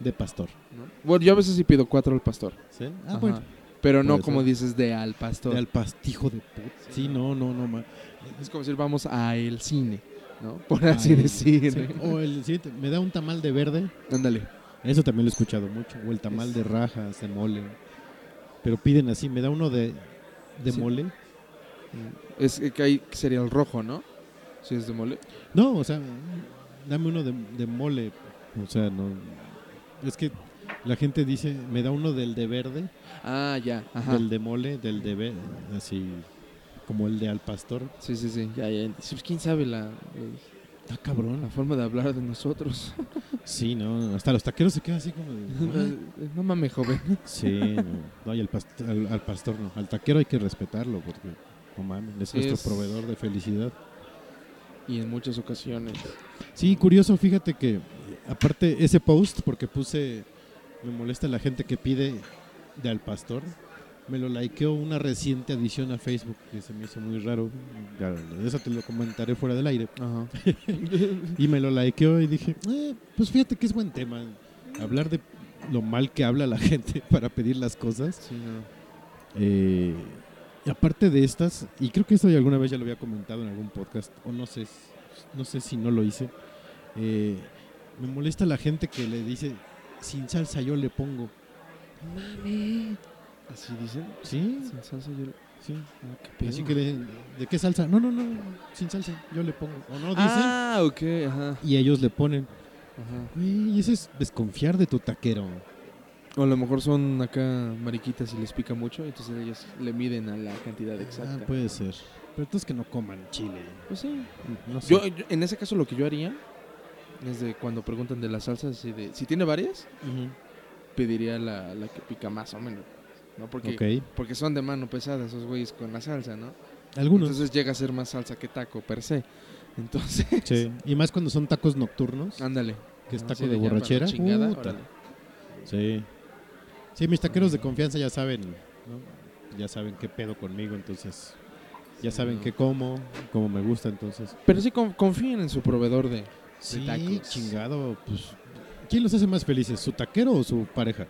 de pastor. ¿no? Bueno, yo a veces sí pido cuatro al pastor. ¿sí? Ah, Ajá. bueno. Pero no como dices de al pastor. De al pastijo de puta. Sí, no, no, no. ma- Es como decir vamos a el cine, ¿no? Por así decir. sí. O el siguiente, me da un tamal de verde. Ándale. Eso también lo he escuchado mucho. O el tamal de rajas, de mole. Pero piden así, me da uno de, de Sí. mole. Es que hay sería el rojo, ¿no? Si es de mole. No, o sea, dame uno de, de mole. O sea, no. Es que la gente dice, me da uno del de verde, Ah, ya. Ajá. del de mole, del de verde, así como el de al pastor. Sí, sí, sí. Ya, ya. Pues, ¿Quién sabe la, Está la cabrón. forma de hablar de nosotros? Sí, no, hasta los taqueros se quedan así como de, no mames, joven. Sí, no, no y al, past- al, al pastor no. Al taquero hay que respetarlo porque, no mames, es Sí, nuestro es- proveedor de felicidad. Y en muchas ocasiones. Sí, curioso, fíjate que aparte ese post, porque puse, me molesta la gente que pide de al pastor, me lo likeó una reciente adición a Facebook que se me hizo muy raro. Ya, Eso te lo comentaré fuera del aire. Ajá. Y me lo likeó y dije, "Eh, pues fíjate que es buen tema. Hablar de lo mal que habla la gente para pedir las cosas. Sí, no. Eh, y aparte de estas, y creo que esto ya alguna vez ya lo había comentado en algún podcast, o no sé, no sé si no lo hice, eh, me molesta la gente que le dice sin salsa yo le pongo. Así dicen. ¿Sí? Sin salsa yo... Sí. Ah, qué pedo. Así que ¿de qué salsa? No, no, no, sin salsa, yo le pongo. O no dicen, Ah, ok, ajá. y ellos le ponen. ajá. Güey, eso es desconfiar de tu taquero. O a lo mejor son acá mariquitas y les pica mucho, entonces ellos le miden a la cantidad exacta. Ah, puede ser. Pero entonces que no coman chile. Pues sí. No sé. Yo, yo- en ese caso, lo que yo haría es de cuando preguntan de las salsas, de, si tiene varias, pediría la, la que pica más o menos. ¿No? Porque, porque son de mano pesada esos güeyes con la salsa, ¿no? Algunos. Entonces llega a ser más salsa que taco per se. Entonces, sí. Y más cuando son tacos nocturnos, ándale. que es Así taco de borrachera. chingada, puta. Sí. Sí, mis taqueros de confianza ya saben, ¿no? Ya saben qué pedo conmigo, entonces. Ya saben qué como, cómo me gusta, entonces. Pero sí con- confíen en su proveedor de, Sí, tacos. chingado, pues. ¿Quién los hace más felices, su taquero o su pareja?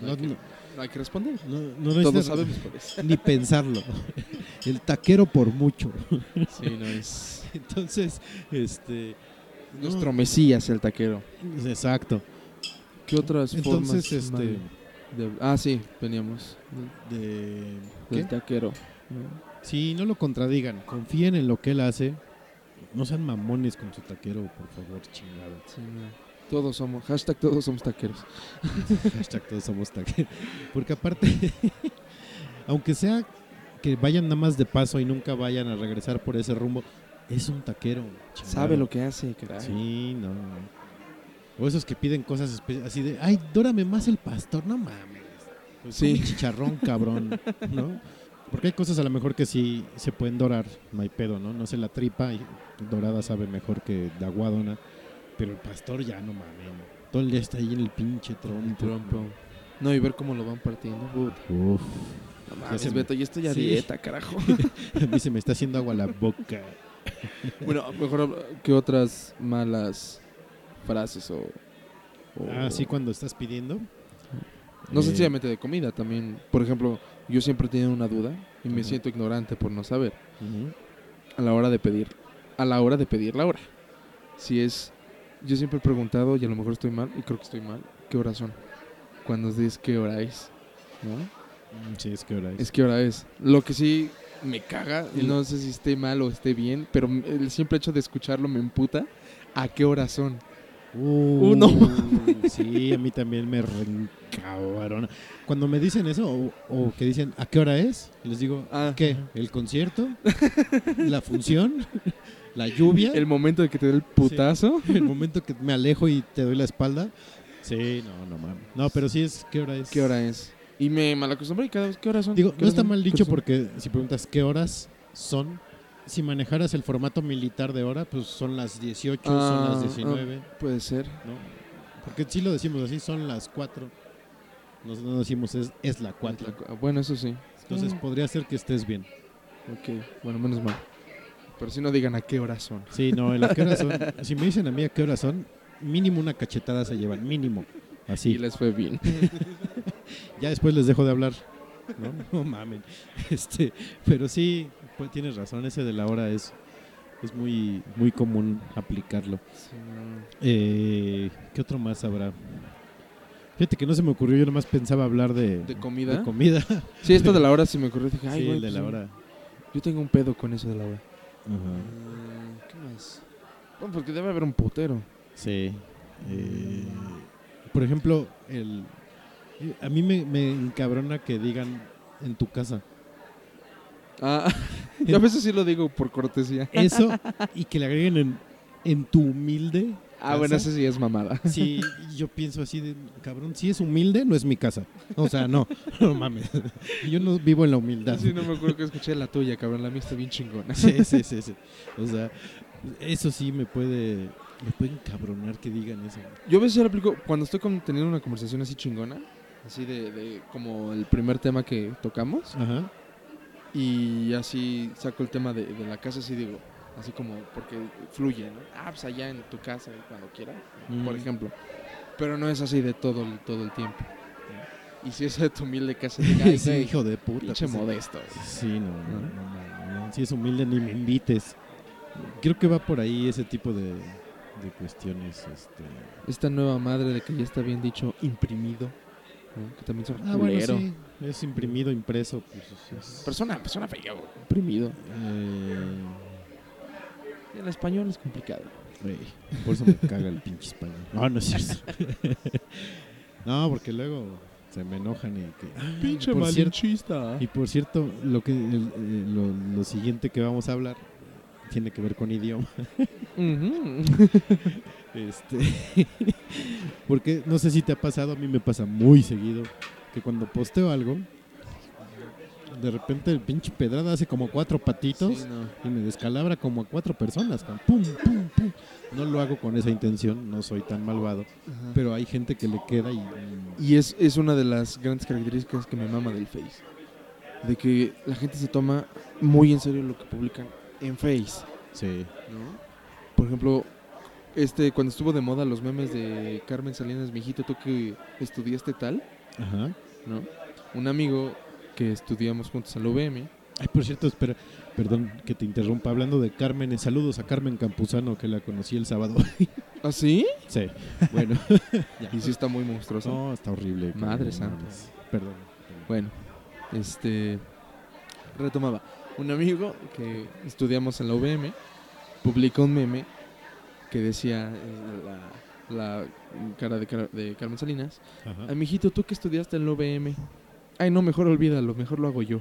No No, no, hay que responder. no, no Todos sabemos por eso. ni pensarlo. El taquero por mucho. Sí, no es Entonces, este. nuestro mesías el taquero. Exacto. ¿Qué otras Entonces, formas este. de- ah, sí, veníamos De. del taquero. Sí, no lo contradigan. Confíen en lo que él hace. No sean mamones con su taquero, por favor, chingado. Sí, no. Todos somos, hashtag todos somos taqueros. Hashtag todos somos taqueros. Porque aparte, aunque sea que vayan nada más de paso y nunca vayan a regresar por ese rumbo, es un taquero. chingado. Sabe lo que hace, caray. Sí, no. O esos que piden cosas así de, ay, dórame más el pastor, no mames. Pues Sí. chicharrón, cabrón, ¿no? Porque hay cosas a lo mejor que sí se pueden dorar, no hay pedo, ¿no? No sé, la tripa dorada sabe mejor que de aguadona, pero el pastor ya no mames. Todo el día está ahí en el pinche trompo. Trompo. No, y ver cómo lo van partiendo. Uf, No Ya mames, se me- Beto, ya estoy a Sí. dieta, carajo. a mí se me está haciendo agua la boca. bueno, mejor ¿qué otras malas frases o...? o- Ah, sí, cuando estás pidiendo. No Eh, sencillamente de comida, también, por ejemplo, yo siempre he tenido una duda y me siento ignorante por no saber a la hora de pedir, a la hora de pedir la hora. Si es, yo siempre he preguntado y a lo mejor estoy mal y creo que estoy mal, ¿qué hora son? Cuando dices qué hora es, ¿no? Mm, Sí, es que hora es. Es qué hora es. Lo que sí me caga, y no sé si esté mal o esté bien, pero el simple hecho de escucharlo me emputa. ¿A qué hora son? Uh, Uno. Sí, a mí también me reencabrona. Cuando me dicen eso, o, o que dicen, ¿a qué hora es? Les digo, Ah. ¿qué? ¿El concierto? ¿La función? ¿La lluvia? El momento de que te dé el putazo. ¿El momento que me alejo y te doy la espalda? Sí, no, no mames. No, pero sí es, ¿qué hora es? ¿Qué hora es? Y me malacostumbré y cada vez, ¿qué horas son? Digo, ¿Qué no está mal ¿Qué dicho porque si preguntas qué horas son, si manejaras el formato militar de hora, pues son las 18, son Ah, las 19. Puede ser. ¿no? Porque si lo decimos así, son las 4. Nos, no decimos es, es la 4. Ah, Bueno, eso sí. Entonces Mm. podría ser que estés bien. Ok, bueno, menos mal. Pero si no digan a qué horas son. Sí, no, ¿a qué hora son? Si me dicen a mí a qué hora son, mínimo una cachetada se llevan, mínimo. Y Así. les fue bien. Ya después les dejo de hablar. No, no mamen. Este, pero sí, pues tienes razón, ese de la hora es, es muy, muy común aplicarlo. Eh, ¿Qué otro más habrá? Fíjate que no se me ocurrió, yo nomás pensaba hablar de, ¿De comida? de comida. Sí, esto de la hora sí me ocurrió. Dije, ay, sí, güey, el de pues, la hora. Yo tengo un pedo con eso de la hora. Mm, ¿Qué más? Bueno, porque debe haber un putero. Sí. Eh, por ejemplo, el, a mí me, me encabrona que digan en tu casa. Ah, yo a veces sí lo digo por cortesía. Eso y que le agreguen en, en tu humilde. Ah, bueno, ese sí es mamada. Sí, yo pienso así de, cabrón, si es humilde, no es mi casa. O sea, no, no mames. Yo no vivo en la humildad. Sí, no me acuerdo que escuché la tuya, cabrón. La mía está bien chingona. Sí, sí, sí, sí. O sea, eso sí me puede, me puede encabronar que digan eso. Yo a veces lo aplico cuando estoy con- teniendo una conversación así chingona. Así de, de como el primer tema que tocamos. Ajá. Y así saco el tema de, de la casa, así digo, así como porque fluye, ¿no? Ah, pues allá en tu casa, cuando quieras, por ejemplo. Pero no es así de todo, el- todo el tiempo. Y si es de tu humilde casa, diga, Sí, hijo de puta. pinche pues, modesto. güey". Sí, no, no, no, no, no, Si es humilde, ni me invites. Creo que va por ahí ese tipo de, de cuestiones, este... Esta nueva madre de que ya está bien dicho imprimido. ¿no? Que también son Ah, bueno, sí, es imprimido, impreso, pues es- Persona, persona fea, güey. Imprimido. eh, El español es complicado. por eso me caga el pinche español. No, no es cierto. no, porque luego se me enojan y que... ah, Pinche malinchista. Y por cierto, lo que el- lo, lo siguiente que vamos a hablar tiene que ver con idioma. Este, porque no sé si te ha pasado, a mí me pasa muy seguido que cuando posteo algo, de repente el pinche pedrada hace como cuatro patitos Sí, no. y me descalabra como a cuatro personas. Pum, pum, pum. No lo hago con esa intención, no soy tan malvado, pero hay gente que le queda y Y es, es una de las grandes características que me mama del Face. De que la gente se toma muy en serio lo que publican en Face. sí, ¿no? Por ejemplo, este cuando estuvo de moda los memes de Carmen Salinas, mijito, tú que estudiaste tal, ajá. ¿no? Un amigo que estudiamos juntos en la UVM. Ay, por cierto, espera, perdón que te interrumpa. Hablando de Carmen, saludos a Carmen Campuzano, que la conocí el sábado. ¿Ah, sí? sí, bueno. Y sí está muy monstruoso. No, está horrible. Madre santa. Perdón. Bueno, este. Retomaba. Un amigo que estudiamos en la UVM publicó un meme que decía eh, la, la cara de, Car- de Carmen Salinas. Ajá. Ay, mijito, tú que estudiaste en la UVM. Ay, no, mejor olvídalo, mejor lo hago yo.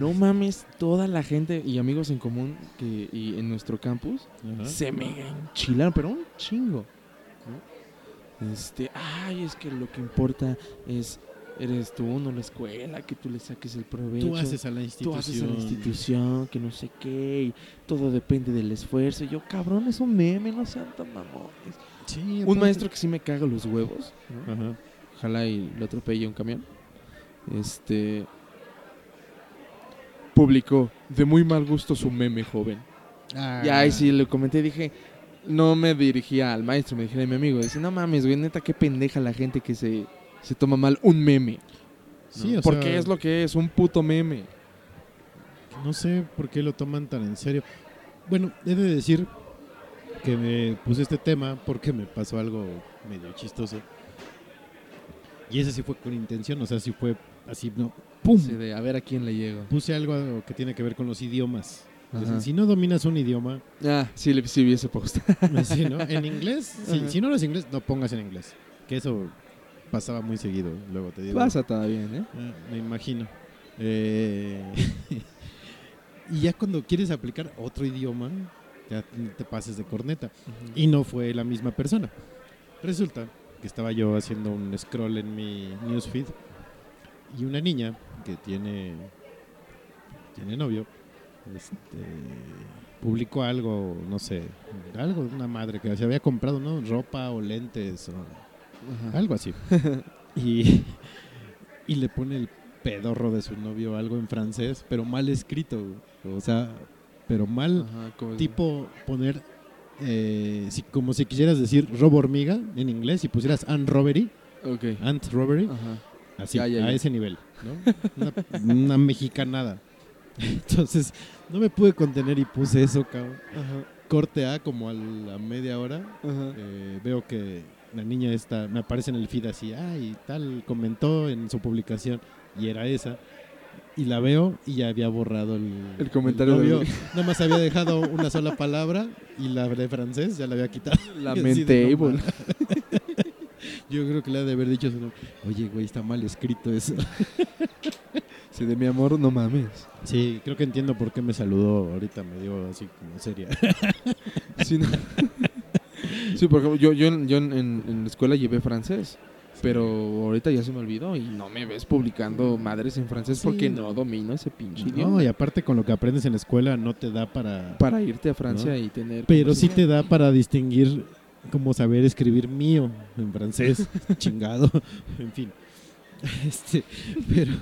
No mames, toda la gente y amigos en común que y en nuestro campus Ajá. se me enchilaron, pero un chingo. ¿no? Este, ay, es que lo que importa es eres tú, no la escuela, que tú le saques el provecho. Tú haces a la Tú institución. haces a la institución, que no sé qué, y todo depende del esfuerzo. Y yo, cabrón, es un meme, no sean tan mamones. Sí, Un maestro que sí me caga los huevos, ¿no? Ajá. ojalá y lo atropelle un camión. Este publicó de muy mal gusto su meme joven. Y ahí sí le comenté, dije, no me dirigía al maestro, me dirigía a mi amigo. Dice, no mames, güey, neta, qué pendeja la gente que se, se toma mal un meme. Sí, ¿no? o Porque sea, es lo que es, un puto meme. No sé por qué lo toman tan en serio. Bueno, he de decir que me puse este tema porque me pasó algo medio chistoso. Y ese sí fue con intención, o sea, sí fue así, ¿no? ¡Pum! Así de, a ver a quién le llego. Puse algo que tiene que ver con los idiomas. Dicen, Ajá. si no dominas un idioma, Ah, sí, le, sí vi ese post. sí, ¿no? En inglés, si, si no hablas inglés, no pongas en inglés. Que eso pasaba muy seguido, luego te digo. Pasa todavía, ¿eh? Ah, me imagino. Eh, y ya cuando quieres aplicar otro idioma, ya te pases de corneta. Y no fue la misma persona. Resulta que estaba yo haciendo un scroll en mi newsfeed y una niña que tiene, tiene novio este, publicó algo, no sé, algo de una madre que se había comprado, ¿no? Ropa o lentes o Ajá. algo así. y, y le pone el pedorro de su novio algo en francés, pero mal escrito. O sea, pero mal, Ajá, tipo poner, eh, si, como si quisieras decir robo hormiga en inglés y pusieras ant robbery, Ok. ant robbery, Ajá. Así, Ya, ya, a ya. ese nivel, ¿no? Una, una mexicanada. Entonces, no me pude contener y puse eso, cabrón. Corte A como a la media hora Ajá. eh, veo que la niña esta me aparece en el feed así, ay, tal, comentó en su publicación y era esa. Y la veo y ya había borrado el, El comentario del- Nada más había dejado una sola palabra y la de francés ya la había quitado. Lamentable. Yo creo que le ha de haber dicho su oye, güey, está mal escrito eso. Si de mi amor, no mames. Sí, creo que entiendo por qué me saludó ahorita, me dio así como seria. Sí, no. Sí, por ejemplo, yo, yo, en- yo en, en la escuela llevé francés, pero ahorita ya se me olvidó y no me ves publicando madres en francés Sí, porque no. no domino ese pinche No, idioma. y aparte con lo que aprendes en la escuela no te da para... Para irte a Francia ¿No? y tener... Pero sí te da para distinguir como saber escribir mío en francés, chingado, en fin. Este, pero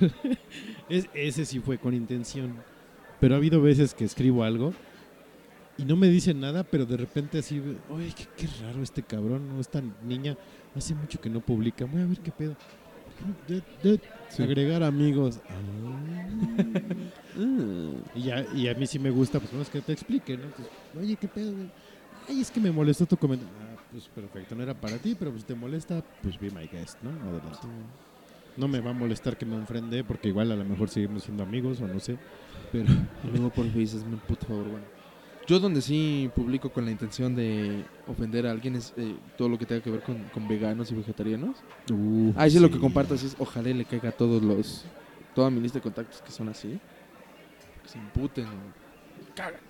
es- ese sí fue con intención. Pero ha habido veces que escribo algo y no me dicen nada, pero de repente así, oye, qué, qué raro este cabrón, ¿no? esta niña hace mucho que no publica, voy a ver qué pedo. De- de- Sí. Agregar amigos. Ah. Y, ya, y a mí sí me gusta, pues no es que te explique, ¿no? Entonces, Oye, qué pedo, güey? ay, es que me molestó tu comentario. Pues perfecto, no era para ti, pero pues si te molesta, pues be my guest, ¿no? Adelante. No me va a molestar que me enfrente, porque igual a lo mejor seguimos siendo amigos o no sé. Pero luego por dices, "Me puto favor, bueno. Yo donde sí publico con la intención de ofender a alguien es eh, todo lo que tenga que ver con, con veganos y vegetarianos. Uh, Ahí sí, lo que comparto así es, ojalá le caiga a todos los, toda mi lista de contactos que son así. Que se imputen. o- Cagan.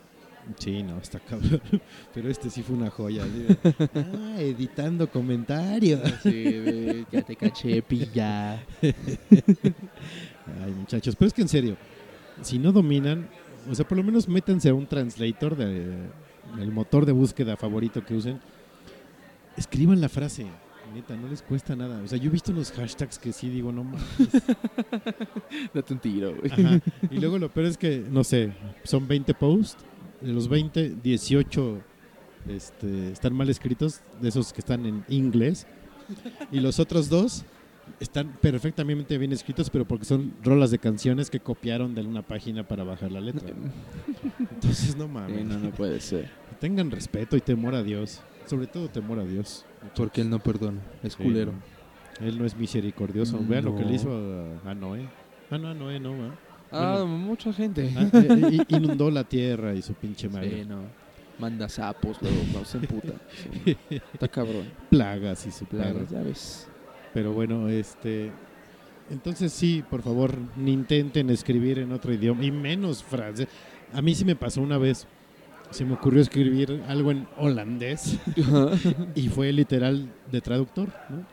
Sí, no, está cabrón. Pero este sí fue una joya. de, ah, editando comentarios. De, ya te caché, pilla. Ay, muchachos, pero es que en serio, si no dominan, o sea, por lo menos métanse a un translator de, el motor de búsqueda favorito que usen. Escriban la frase, neta, no les cuesta nada. O sea, yo he visto unos hashtags que sí digo, no mames. Date un tiro, güey. Ajá. Y luego lo peor es que, no sé, son 20 posts, de los 20, 18 este, están mal escritos, de esos que están en inglés, y los otros dos están perfectamente bien escritos, pero porque son rolas de canciones que copiaron de una página para bajar la letra. Entonces, no mames. Sí, no, no puede ser. Tengan respeto y temor a Dios. Sobre todo temor a Dios. Porque él no perdona. Es Sí, culero. no. Él no es misericordioso. Vean lo que le hizo a, a Noé. Ah, no, a Noé no, ¿va? Ah, Bueno. mucha gente. Ah, eh, eh, inundó la tierra y su pinche madre. Sí, no. Manda sapos, luego no se emputa. Sí. Está cabrón. Plagas y su Plagas, plaga. ya ves. Pero bueno, este. Entonces sí, por favor, ni intenten escribir en otro idioma y menos francés. A mí sí me pasó una vez. Se me ocurrió escribir algo en holandés y fue literal de traductor, ¿no?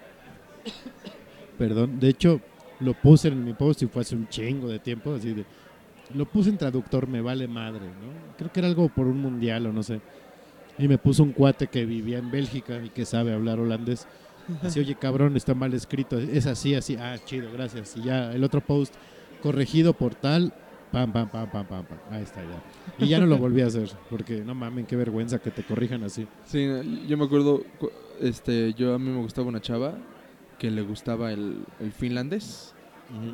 Perdón, de hecho lo puse en mi post y fue hace un chingo de tiempo, así de lo puse en traductor, me vale madre, ¿no? Creo que era algo por un mundial o no sé. Y me puso un cuate que vivía en Bélgica y que sabe hablar holandés. Así, oye, cabrón, está mal escrito. Es así, así. Ah, chido, gracias. Y ya el otro post, corregido por tal, pam, pam, pam, pam, pam, pam. Ahí está ya. Y ya no lo volví a hacer, porque no mamen, qué vergüenza que te corrijan así. Sí, yo me acuerdo, cu- este, yo a mí me gustaba una chava que le gustaba el, el finlandés.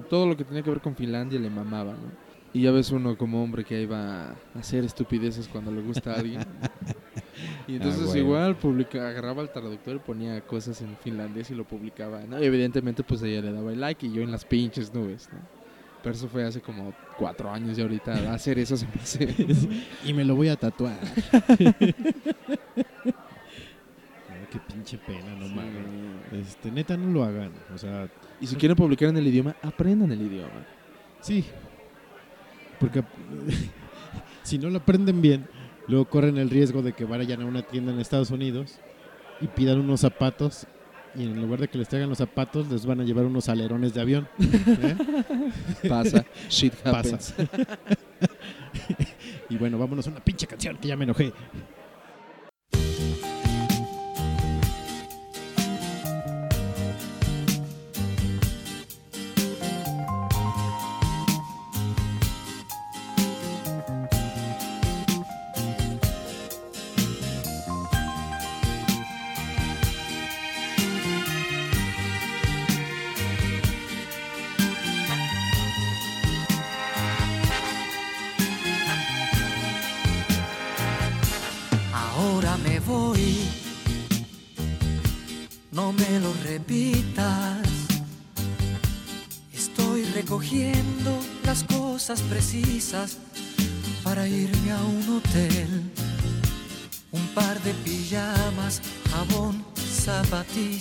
Todo lo que tenía que ver con Finlandia le mamaba, ¿no? Y ya ves uno como hombre que iba a hacer estupideces cuando le gusta a alguien. Y entonces bueno. igual publica, agarraba el traductor y ponía cosas en finlandés y lo publicaba, ¿no? Y evidentemente pues ella le daba el like y yo en las pinches nubes, ¿no? Pero eso fue hace como cuatro años y ahorita hacer eso se me hace... Y me lo voy a tatuar. Ay, qué pinche pena, no mames. Este, neta, no lo hagan. O sea, Y si quieren publicar en el idioma, aprendan el idioma. sí. Porque si no lo aprenden bien, luego corren el riesgo de que vayan a una tienda en Estados Unidos y pidan unos zapatos y en lugar de que les traigan los zapatos, les van a llevar unos alerones de avión. ¿eh? Pasa, shit Pasa. happens. y bueno, vámonos a una pinche canción que ya me enojé.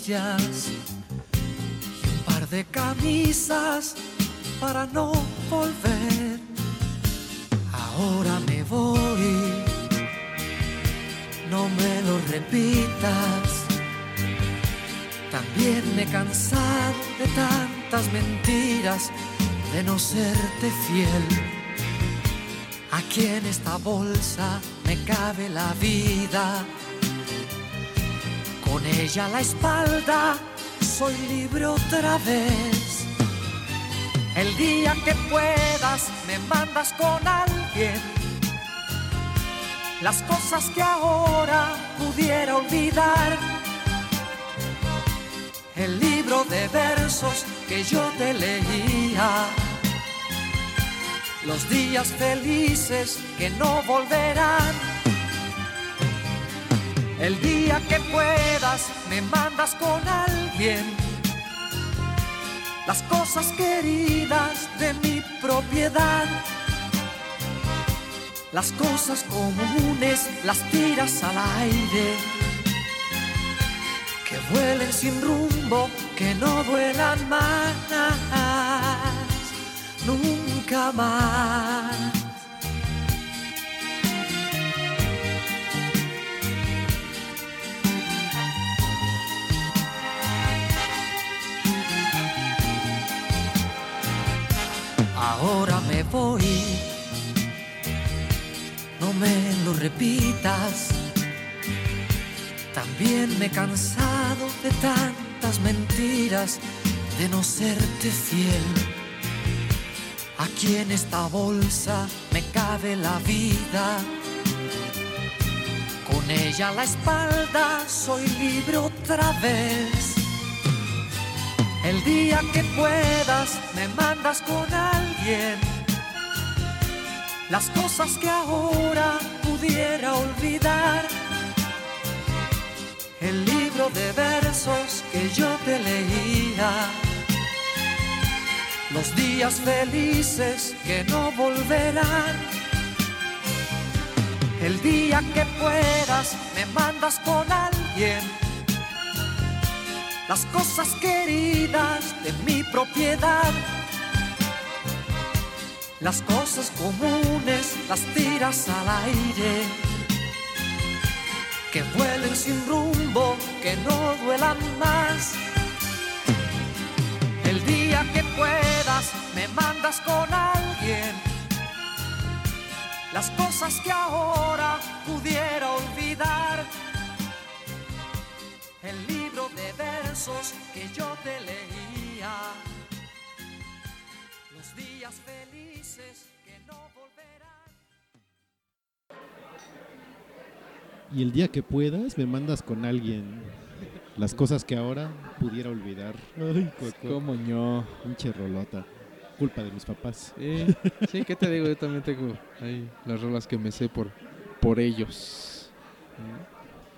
Y un par de camisas para no volver. Ahora me voy no me lo repitas. También me he cansado de tantas mentiras, de no serte fiel. Aquí en esta bolsa me cabe la vida. Con ella la espalda soy libre otra vez. El día que puedas me mandas con alguien las cosas que ahora pudiera olvidar. El libro de versos que yo te leía. Los días felices que no volverán. El día que puedas me mandas con alguien las cosas queridas de mi propiedad. Las cosas comunes las tiras al aire. Que vuelen sin rumbo, que no vuelan más. Nunca más. No me lo repitas. También me he cansado de tantas mentiras, de no serte fiel. Aquí en esta bolsa me cabe la vida. Con ella a la espalda soy libre otra vez. El día que puedas me mandas con alguien las cosas que ahora pudiera olvidar. El libro de versos que yo te leía. Los días felices que no volverán. El día que puedas me mandas con alguien las cosas queridas de mi propiedad. Las cosas comunes las tiras al aire. Que vuelen sin rumbo, que no duelan más. El día que puedas me mandas con alguien. Las cosas que ahora pudiera olvidar el libro de versos que yo te leía. Días felices que no volverán. Y el día que puedas me mandas con alguien las cosas que ahora pudiera olvidar. Ay. ¿Cómo no? Pinche rolota. Culpa de mis papás. Sí, sí, ¿qué te digo? Yo también tengo ahí las rolas que me sé por, por ellos.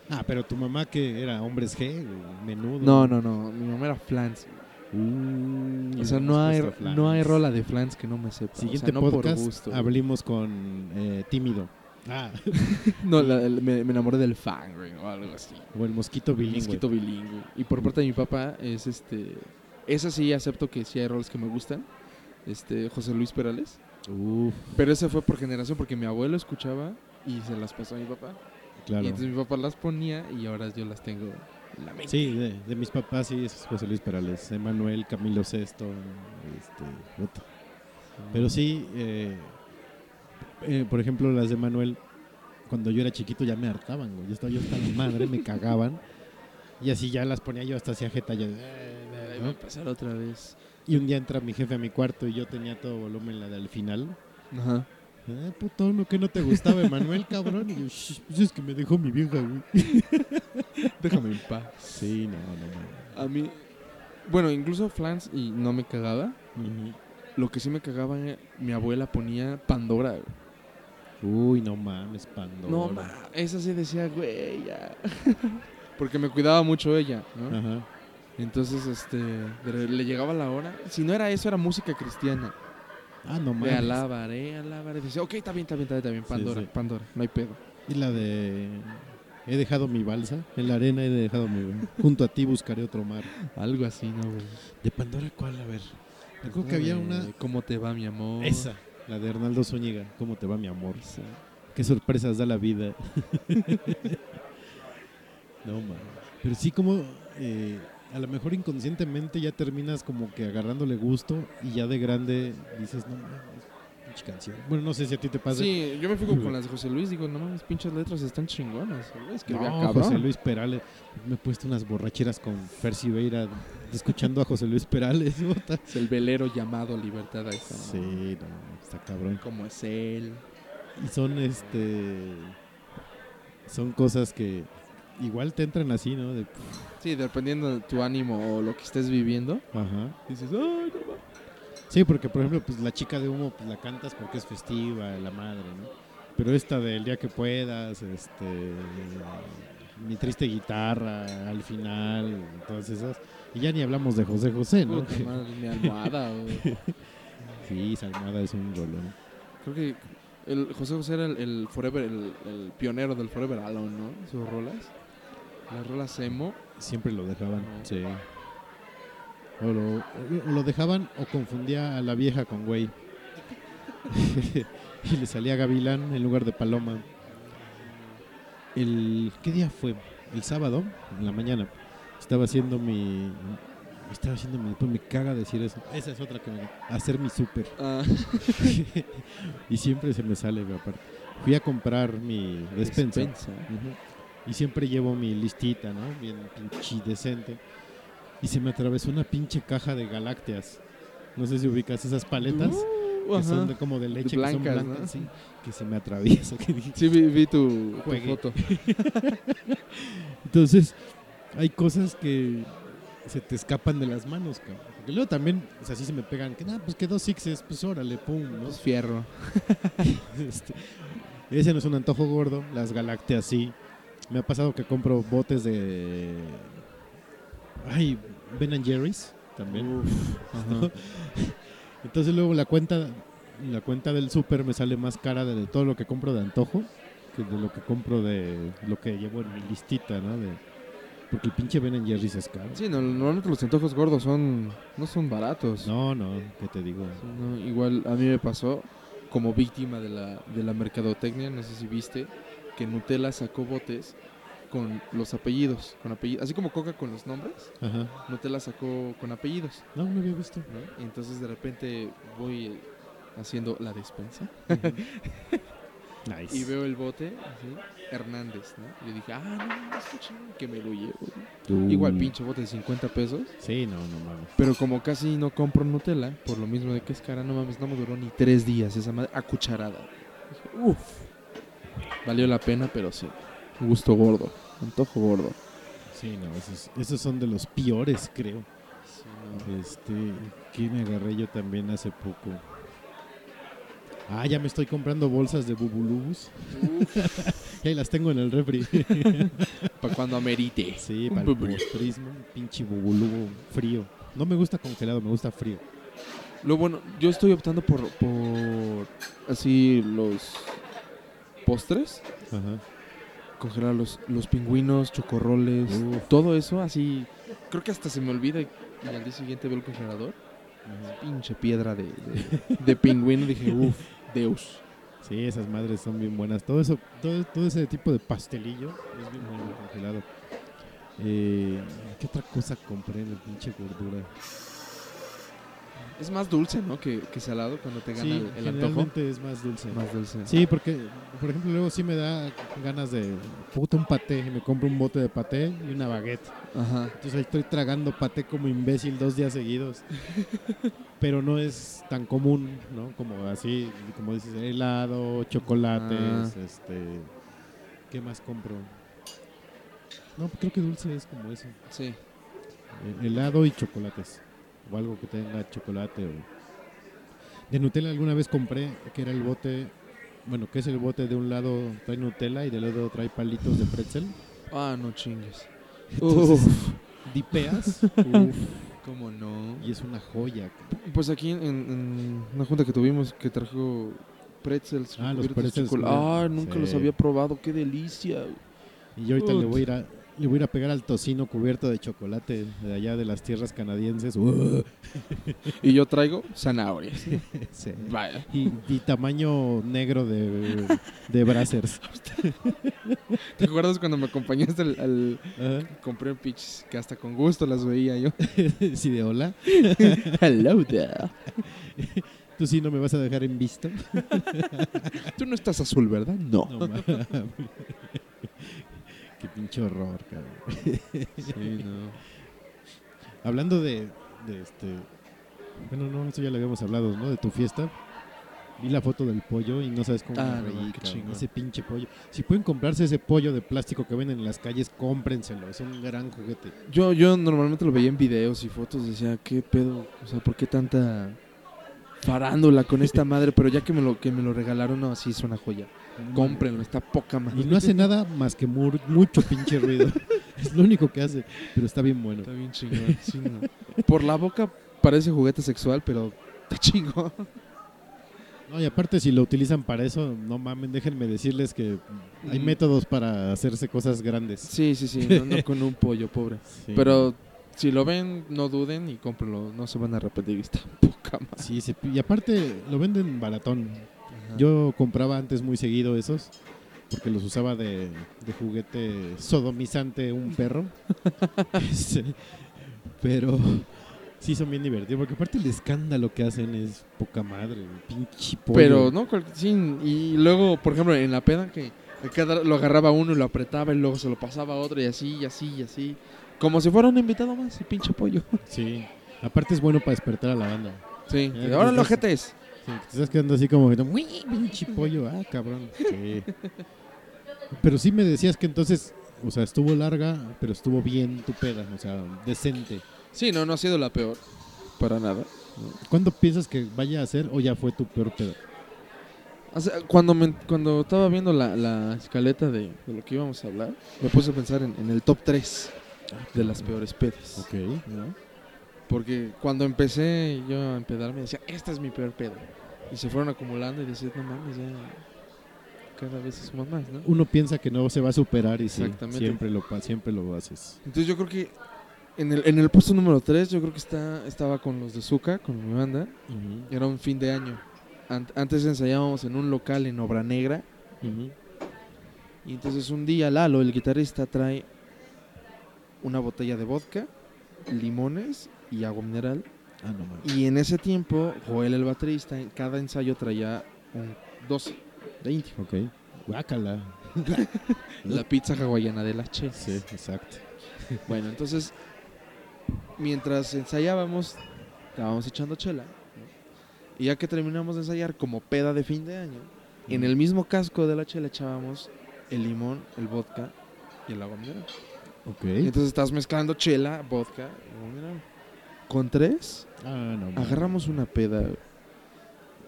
Ah, pero tu mamá que era hombres G, menudo. No, no, no. Mi mamá era Flans. Uh, O sea, no hay, no hay rola de Flans que no me sepa. Siguiente o sea, no podcast, por gusto. hablemos con eh, Tímido. Ah, No, la- me, me enamoré del fan, güey, o algo así. o el mosquito bilingüe. Mosquito bilingüe. Y por parte de mi papá es este... Esa sí acepto que sí hay roles que me gustan. Este, José Luis Perales. Uf, Pero ese fue por generación porque mi abuelo escuchaba y se las pasó a mi papá. claro. Y entonces mi papá las ponía y ahora yo las tengo en la mente. Sí, de, de mis papás sí es José Luis Perales, Emanuel, Camilo Sesto, este, puta. Pero sí, eh, eh, por ejemplo, las de Manuel, cuando yo era chiquito ya me hartaban, güey. Yo estaba yo hasta la madre, me cagaban. Y así ya las ponía yo hasta hacía jeta. yo, eh, Ahí ¿no? a pasar otra vez. Y un día entra mi jefe a mi cuarto y yo tenía todo volumen la del final. Ajá. Ah, puto, ¿no que no te gustaba Emanuel, cabrón? Y yo, "Shh, pues es que me dejó mi vieja, güey. Déjame en paz. Sí, no, no, A mí... Bueno, incluso Flans y no me cagaba. no. Lo que sí me cagaba, eh, mi abuela ponía Pandora. güey. Uy, no mames, Pandora. No, ma, esa sí decía, güey, ya. Porque me cuidaba mucho ella, ¿no? Ajá. Entonces, este, de- le llegaba la hora. Si no era eso, era música cristiana. Ah, no De mames. alabaré, alabaré. Dice, ok, está bien, está bien, está bien, está bien. Pandora, sí. Pandora, no hay pedo. Y la de he dejado mi balsa, en la arena he dejado mi junto a ti buscaré otro mar. Algo así, ¿no, güey? ¿De Pandora cuál? A ver. Me acuerdo que había una ¿Cómo te va, mi amor? esa, la de Arnaldo Zúñiga, ¿cómo te va mi amor? Esa. Qué sorpresas da la vida. no mames. Pero sí como eh, a lo mejor inconscientemente ya terminas como que agarrándole gusto y ya de grande dices, no mames, pinche canción. Bueno, no sé si a ti te pasa. Sí, yo me fijo con las de José Luis. Digo, no mames, pinches letras están chingonas. Es que No. José Luis Perales. Me he puesto unas borracheras con Fer Siveira escuchando a José Luis Perales. Es el velero llamado Libertad. Ahí está. Sí, no, está cabrón. Como es él. Y son este. Son cosas que igual te entran así, ¿no? De, Sí, dependiendo de tu ánimo o lo que estés viviendo. ajá. Dices, ay, no mames. Sí, porque por ejemplo, pues la chica de humo, pues la cantas porque es festiva, la madre, ¿no? Pero esta del día que puedas, este. mi triste guitarra al final, todas esas. Y ya ni hablamos de José José, ¿no? Puta madre, mi almohada. Sí, esa almohada es un rolón. Creo que el José José era el, el Forever, el, el pionero del Forever Alone, ¿no? Sus rolas. Las rolas emo. Siempre lo dejaban, sí. O lo, o lo dejaban o confundía a la vieja con güey. y le salía Gavilán en lugar de Paloma. El, ¿Qué día fue? El sábado, en la mañana. Estaba haciendo mi... Estaba haciendo mi... Pues me caga decir eso. Esa es otra que me... Hacer mi súper. Ah, y siempre se me sale, aparte. Fui a comprar mi despensa. despensa. Y siempre llevo mi listita, ¿no? Bien pinche decente. Y se me atravesó una pinche caja de galácteas. No sé si ubicas esas paletas Uh, que ajá. son de, como de leche, que blancas, son blancas, ¿no? sí, que se me atraviesa. que dije. Sí, vi, vi tu, foto. Entonces, hay cosas que se te escapan de las manos, cabrón. Porque luego también, o sea, sí se me pegan, que nada, pues que dos sixes, pues órale, pum, ¿no? Es fierro. Este, ese no es un antojo gordo, las galácteas sí. Me ha pasado que compro botes de. Ay, Ben and Jerry's también. Ajá. Entonces luego la cuenta la cuenta del súper me sale más cara de, todo lo que compro de antojo que de lo que compro de lo que llevo en mi listita, ¿no? De, porque el pinche Ben and Jerry's es caro. Sí, no, normalmente los antojos gordos son no son baratos. No, no, ¿qué te digo? No, igual a mí me pasó como víctima de la, de la mercadotecnia, no sé si viste, que Nutella sacó botes con los apellidos, con apellidos, así como Coca con los nombres, Ajá. Nutella sacó con apellidos, No, no había visto. ¿no? Y entonces de repente voy haciendo la despensa Nice. y veo el bote, así, Hernández, ¿no? Y yo dije, ah, no, no, chingón, que me lo llevo. Igual pinche bote de 50 pesos, Sí, no, no mames. pero como casi no compro Nutella, por lo mismo de que es cara, no mames, no me duró ni tres días esa madre a cucharada. Dije, Uf, valió la pena, pero sí, gusto gordo, antojo gordo. Sí, no, esos, esos son de los peores, creo. Sí, no. Este, que me agarré yo también hace poco. Ah, ya me estoy comprando bolsas de bubulubus. y ahí las tengo en el refri. Para cuando amerite. sí, para el postrismo, un pinche bubulubu frío. No me gusta congelado, me gusta frío. Lo bueno, yo estoy optando por, por así los postres, Ajá. congelar los, los pingüinos, chocorroles, Uf. todo eso así. Creo que hasta se me olvida y, y al día siguiente veo el congelador. Pinche piedra de, de, de pingüino. Dije, uff, Deus. Sí, esas madres son bien buenas. Todo eso, todo, todo ese tipo de pastelillo es bien bueno congelado. Eh, ¿Qué otra cosa compré en la pinche gordura? Es más dulce, ¿no? Que, que salado cuando te gana Sí, el, el antojo. es más dulce. Más dulce. Sí, porque, por ejemplo, luego sí me da ganas de puta un paté y me compro un bote de paté y una baguette. Ajá. Entonces ahí estoy tragando paté como imbécil dos días seguidos. Pero no es tan común, ¿no? Como así, como dices, helado, chocolates, Ah. este... ¿Qué más compro? No, creo que dulce es como eso. Sí. Eh, helado y chocolates. O algo que tenga chocolate. O... De Nutella alguna vez compré que era el bote. Bueno, que es el bote de un lado trae Nutella y del otro trae palitos de pretzel. Ah, no chingues. Entonces, Uf, dipeas uf, cómo no. y es una joya. Pues aquí en, en una junta que tuvimos que trajo pretzels. Ah, los pretzels. Ah, nunca sí. los había probado. Qué delicia. Y yo ahorita le voy a ir a, le voy a ir a pegar al tocino cubierto de chocolate de allá de las tierras canadienses. Uh, Y yo traigo zanahorias. sí. Vaya. y, y tamaño negro de, de Brazzers. ¿Te acuerdas cuando me acompañaste al, al- Ajá. compré pitches que hasta con gusto las veía yo? Sí, de hola. Hello there. Tú sí no me vas a dejar en visto. Tú no estás azul, ¿verdad? No. No. Qué pinche horror, cabrón. Sí, no. Hablando de, de este. Bueno, no, eso ya lo habíamos hablado, ¿no? De tu fiesta. Vi la foto del pollo y no sabes cómo Ah, me reí. Ese pinche pollo. Si pueden comprarse ese pollo de plástico que venden en las calles, cómprenselo. Es un gran juguete. Yo, yo normalmente lo veía en videos y fotos. Decía, ¿qué pedo? O sea, ¿por qué tanta farándula con esta madre, pero ya que me lo, que me lo regalaron, no, sí es una joya. Cómprenlo, está poca madre. Y no hace nada más que mur- mucho pinche ruido. es lo único que hace, pero está bien bueno. Está bien chingón. sí, no. Por la boca parece juguete sexual, pero está chingón. No, y aparte si lo utilizan para eso, no mamen, déjenme decirles que hay Mm. métodos para hacerse cosas grandes. Sí, sí, sí, no, no con un pollo, pobre. Sí. Pero si lo ven, no duden y cómprenlo, no se van a arrepentir. Está poca madre. Sí, se y aparte lo venden baratón. Yo compraba antes muy seguido esos porque los usaba de, de juguete sodomizante un perro. Este, pero sí son bien divertidos porque aparte el escándalo que hacen es poca madre, pinche pollo. Pero no, sí, y luego, por ejemplo, en la peda que cada- lo agarraba uno y lo apretaba y luego se lo pasaba a otro y así, y así, y así. Como si fuera un invitado más, el pinche pollo. Sí. Aparte es bueno para despertar a la banda. Sí, ahora los jetes. Estás quedando así como que, "Uy, pinche pollo, ah, cabrón. Sí. Pero sí me decías que entonces, o sea, estuvo larga, pero estuvo bien tu peda, o sea, decente. Sí, no, no ha sido la peor. Para nada. ¿Cuándo piensas que vaya a ser o ya fue tu peor peda? O sea, cuando, me- cuando estaba viendo la, la escaleta de, de lo que íbamos a hablar, me puse a pensar en, en el top 3 de las peores pedas. Ok. ¿no? Porque cuando empecé yo a empedarme decía, esta es mi peor peda. Y se fueron acumulando y decías, no mames, ya cada vez somos más, ¿no? Uno piensa que no se va a superar y sí, siempre lo, siempre lo haces. Entonces yo creo que en el, en el puesto número 3 yo creo que está, estaba con los de Zuka, con mi banda. Era un fin de año. Ant- antes ensayábamos en un local en Obra Negra. Y entonces un día Lalo, el guitarrista, trae una botella de vodka, limones y agua mineral. Ah, no. Y en ese tiempo, Joel, el baterista, en cada ensayo traía un 12 de indio. Ok. Guácala. La pizza hawaiana de las Che. Sí, exacto. Bueno, entonces, mientras ensayábamos, estábamos echando chela. ¿no? Y ya que terminamos de ensayar, como peda de fin de año, en el mismo casco de la chela echábamos el limón, el vodka y el agua mineral. Ok. Y entonces estás mezclando chela, vodka y agua mineral. Con tres, Ah, no agarramos una peda.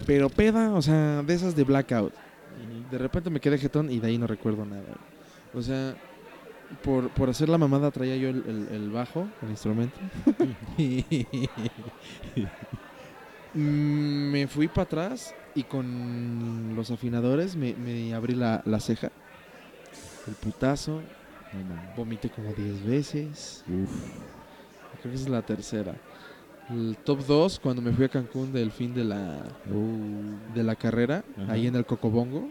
Pero peda, o sea, de esas de blackout. De repente me quedé jetón y de ahí no recuerdo nada. O sea, por, por hacer la mamada traía yo el, el- el bajo, el instrumento. Me fui para atrás y con los afinadores me, me abrí la, la ceja. El putazo. No. Vomité como 10 veces. Uf. Creo que esa es la tercera. El top 2, cuando me fui a Cancún del fin de la, de la carrera, Ajá. ahí en el Cocobongo,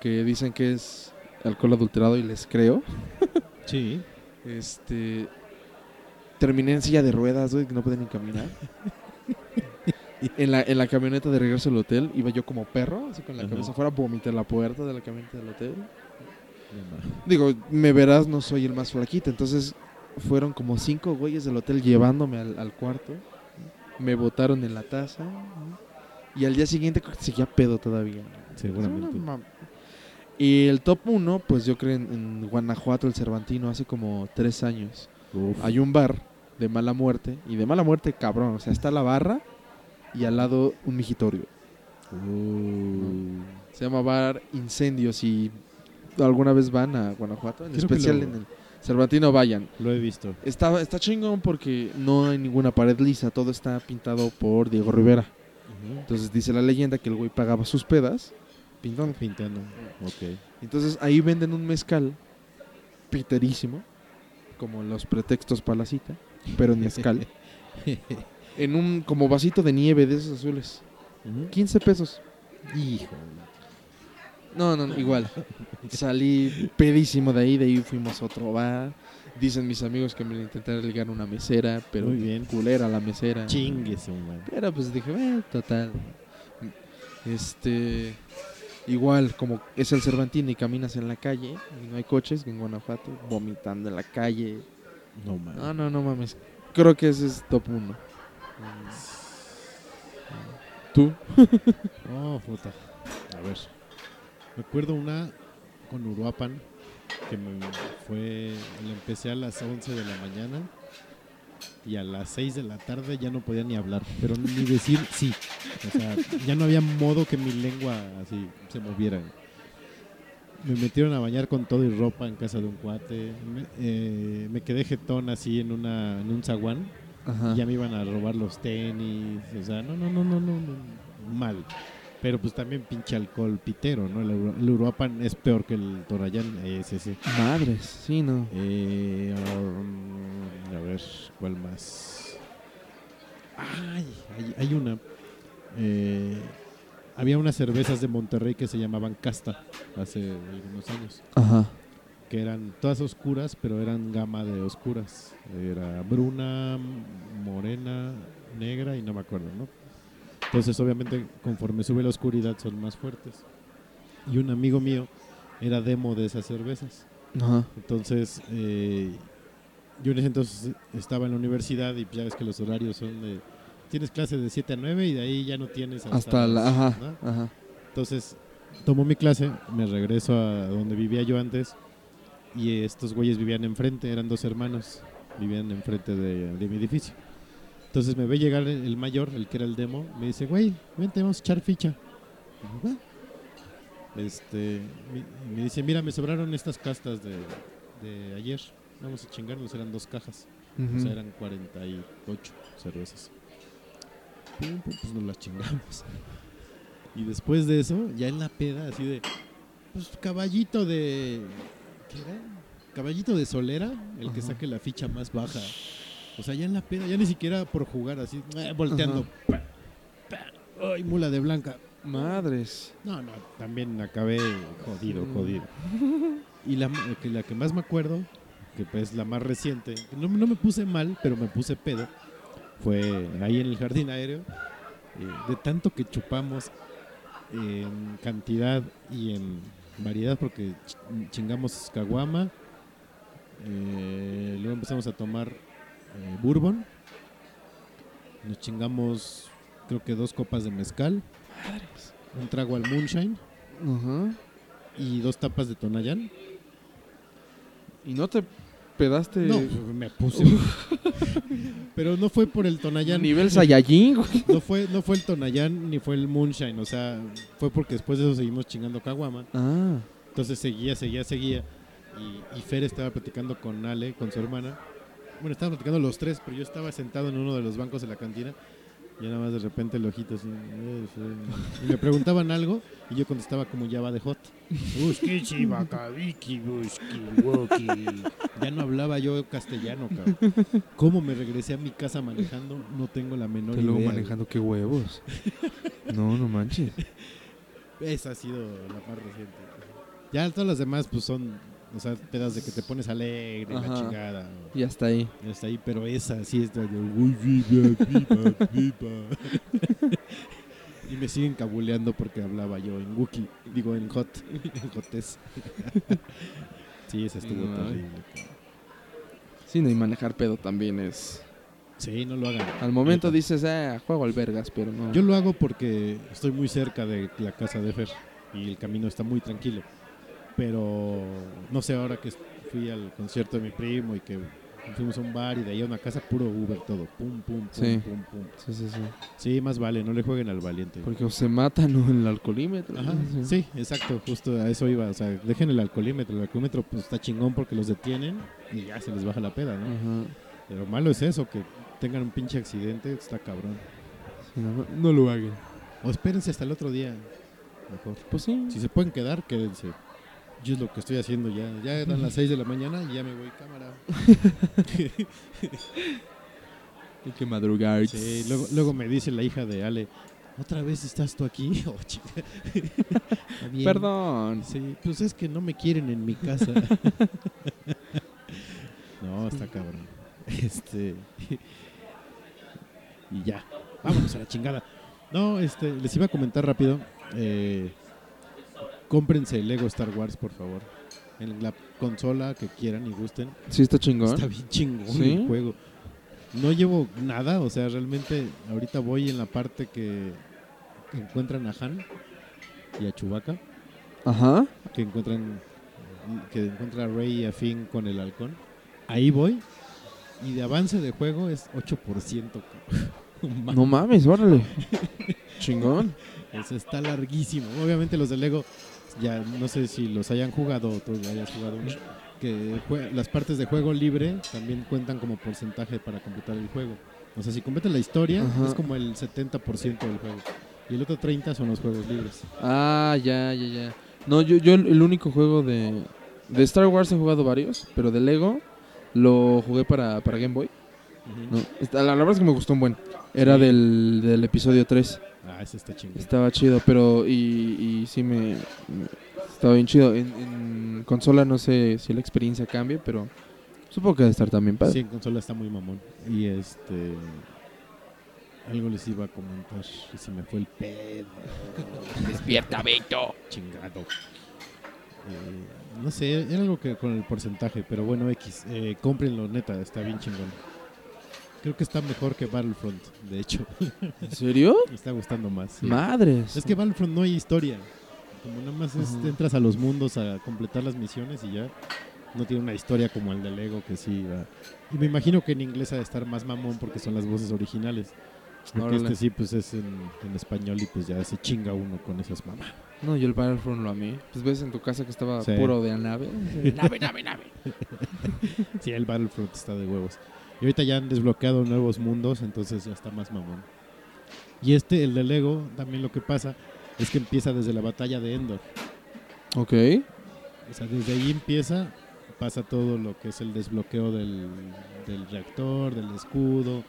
que dicen que es alcohol adulterado y les creo. Sí. Este. Terminé en silla de ruedas, güey, que no podía ni caminar. en, la, en la camioneta de regreso al hotel iba yo como perro, así con la Ajá. cabeza afuera, vomité la puerta de la camioneta del hotel. Digo, me verás, no soy el más flaquito, entonces fueron como cinco güeyes del hotel llevándome al, al cuarto. Me botaron en la taza. Y al día siguiente seguía pedo todavía. Seguramente. No, Y el top 1, pues yo creo en, en Guanajuato, el Cervantino, hace como tres años. Uf. Hay un bar de mala muerte. Y de mala muerte, cabrón. O sea, está la barra y al lado un migitorio. Uh. Se llama Bar Incendios. Si alguna vez van a Guanajuato, en Creo especial lo- en el Cervantino, vayan. Lo he visto. Está, está chingón porque no hay ninguna pared lisa. Todo está pintado por Diego Rivera. Entonces dice la leyenda que el güey pagaba sus pedas pintando. Pintando. Ok. Entonces ahí venden un mezcal piterísimo, como los pretextos para la cita, pero en mezcal. en un como vasito de nieve de esos azules. 15 pesos. Hijo. No, no, no, igual. Salí pedísimo de ahí, de ahí fuimos a otro bar. Dicen mis amigos que me intentaron ligar una mesera, pero Muy bien. culera la mesera. Chingue su madre. Pero pues dije, "Eh, total. Este. Igual, como es el Cervantino y caminas en la calle y no hay coches en Guanajuato, vomitando en la calle. No mames. No, no, no mames. Creo que ese es top 1. ¿Tú? Oh, puta. A ver. Me acuerdo una con Uruapan que me fue. La empecé a las 11 de la mañana y a las 6 de la tarde ya no podía ni hablar, pero ni decir sí. O sea, ya no había modo que mi lengua así se moviera. Me metieron a bañar con todo y ropa en casa de un cuate. Me, eh, me quedé jetón así en, una, en un zaguán. Ajá. Ya me iban a robar los tenis. O sea, no, no, no, no, no, no, mal. Pero pues también pinche alcohol pitero, ¿no? El, Uru- el Uruapan es peor que el Torayán, ese sí. Madres, sí, no. Eh, um, a ver, ¿cuál más? Ay, hay, hay una. Eh, había unas cervezas de Monterrey que se llamaban Casta hace algunos años. Ajá. Que eran todas oscuras, pero eran gama de oscuras. Era bruna, morena, negra y no me acuerdo, ¿no? Entonces, obviamente, conforme sube la oscuridad son más fuertes. Y un amigo mío era demo de esas cervezas. Ajá. Entonces, eh, yo en ese entonces estaba en la universidad y ya ves que los horarios son de... Tienes clase de 7 a 9 y de ahí ya no tienes hasta... Hasta la. las- Ajá. ¿no? Ajá. Entonces, tomo mi clase, me regreso a donde vivía yo antes y estos güeyes vivían enfrente, eran dos hermanos, vivían enfrente de, de mi edificio. Entonces me ve llegar el mayor, el que era el demo, me dice, güey, vente, vamos a echar ficha. Este, me, me dice, mira, me sobraron estas castas de, de ayer, vamos a chingarnos, eran dos cajas. O Ujú. sea, eran 48 cervezas. Pum, pum, pues nos las chingamos. Y después de eso, ya en la peda, así de. Pues caballito de. ¿Qué era? Caballito de solera, el que saque la ficha más baja. O sea, ya en la peda, ya ni siquiera por jugar así, eh, volteando. Pa, pa, Ay, mula de blanca. Madres. No, no, también acabé jodido, jodido. Y la, ma- que la que más me acuerdo, que pues la más reciente, que no, no me puse mal, pero me puse pedo, fue ahí en el jardín aéreo. eh, de tanto que chupamos en cantidad y en variedad, porque ch- chingamos caguama, eh, luego empezamos a tomar eh, bourbon, nos chingamos creo que dos copas de mezcal, un trago al moonshine y dos tapas de Tonayán. ¿Y no te pedaste No, me puse. Pero no fue por el Tonayán. nivel Saiyajin, güey? No fue, no fue el Tonayán ni fue el Moonshine. O sea, fue porque después de eso seguimos chingando Caguama. Ah. Entonces seguía, seguía, seguía. Y, y Fer estaba platicando con Ale, con su hermana. Bueno, estaban platicando los tres, pero yo estaba sentado en uno de los bancos de la cantina. Y nada más de repente el ojito así. "Eh, sí". Y me preguntaban algo y yo contestaba como ya va de hot. Ya no hablaba yo castellano, cabrón. ¿Cómo me regresé a mi casa manejando? No tengo la menor Te idea. luego manejando, qué huevos. No, no manches. Esa ha sido la más reciente. Ya todas las demás pues son, o sea, pedas de que te pones alegre, la Ajá. chingada. Y hasta ahí. Ya está ahí, pero esa sí es de. Y me siguen cabuleando porque hablaba yo en Wookiee, digo en Hot, en Jotes. Sí, esa estuvo No, terrible. Sí, no, y manejar pedo también es. Sí, no lo hagan. Al momento dices, ah, juego al vergas, pero no. Yo lo hago porque estoy muy cerca de la casa de Fer y el camino está muy tranquilo. Pero no sé, ahora que fui al concierto de mi primo y que fuimos a un bar y de ahí a una casa, puro Uber todo. Pum, pum, pum, Sí. pum, pum. Sí, sí, sí. Sí, más vale, no le jueguen al valiente. Porque o se matan o en el alcoholímetro. Ajá, sí, exacto, justo a eso iba. O sea, dejen el alcoholímetro. El alcoholímetro pues, está chingón porque los detienen y ya se les baja la peda, ¿no? Ajá. Pero malo es eso, que tengan un pinche accidente, está cabrón. Sí, no, no lo hagan. O espérense hasta el otro día, mejor. Pues sí. Si se pueden quedar, quédense. Yo es lo que estoy haciendo ya. Ya dan las 6 de la mañana y ya me voy cámara. Hay que madrugar. Sí, luego, luego me dice la hija de Ale, ¿otra vez estás tú aquí? Oh, chica. Perdón. Sí, pues es que no me quieren en mi casa. no, está cabrón. Este. y ya. Vámonos a la chingada. No, este, les iba a comentar rápido. Eh, cómprense el Lego Star Wars, por favor. En la consola que quieran y gusten. Sí, está chingón. Está bien chingón ¿Sí? el juego. No llevo nada, o sea, realmente ahorita voy en la parte que, encuentran a Han y a Chewbacca, Ajá. que encuentran que encuentra a Rey y a Finn con el halcón. Ahí voy Y de avance de juego es 8%. cabrón. No mames, órale. Chingón. Eso está larguísimo. Obviamente los de Lego, ya no sé si los hayan jugado o tú hayas jugado uno, que las partes de juego libre también cuentan como porcentaje para completar el juego. O sea, si completas la historia, Ajá. es como el 70% del juego. Y el otro 30% son los juegos libres. Ah, ya, ya, ya. No, yo, yo el único juego de, de Star Wars he jugado varios, pero de Lego lo jugué para, para Game Boy. No, está- la, la verdad es que me gustó un buen. Era Sí. del, del episodio 3. Ah, ese está chingón. Estaba chido, pero y, y sí me, me- estaba bien chido. En, en consola no sé si la experiencia cambie, pero supongo que debe estar también padre. Sí, en consola está muy mamón. Y este. Algo les iba a comentar. Y se me fue el pedo. Despierta, Beto. Chingado. Eh, no sé, era algo que con el porcentaje, pero bueno, X. Eh, cómprenlo, neta, está bien chingón. Creo que está mejor que Battlefront, de hecho. ¿En serio? Me está gustando más. sí. Madres. Es que Battlefront no hay historia. Como nada más es- entras a los mundos a completar las misiones y ya. No tiene una historia como el de Lego que sí va. Y me imagino que en inglés ha de estar más mamón porque son las voces originales. Porque Órale. este sí, pues es en, en español y pues ya se chinga uno con esas mamás. No, yo el Battlefront lo amé. Pues ves en tu casa que estaba Sí. puro de nave. Nave, nave, nave. Sí, el Battlefront está de huevos. Y ahorita ya han desbloqueado nuevos mundos, entonces ya está más mamón. Y este, el de Lego, también lo que pasa es que empieza desde la batalla de Endor. ok. O sea, desde ahí empieza, pasa todo lo que es el desbloqueo del, del reactor, del escudo.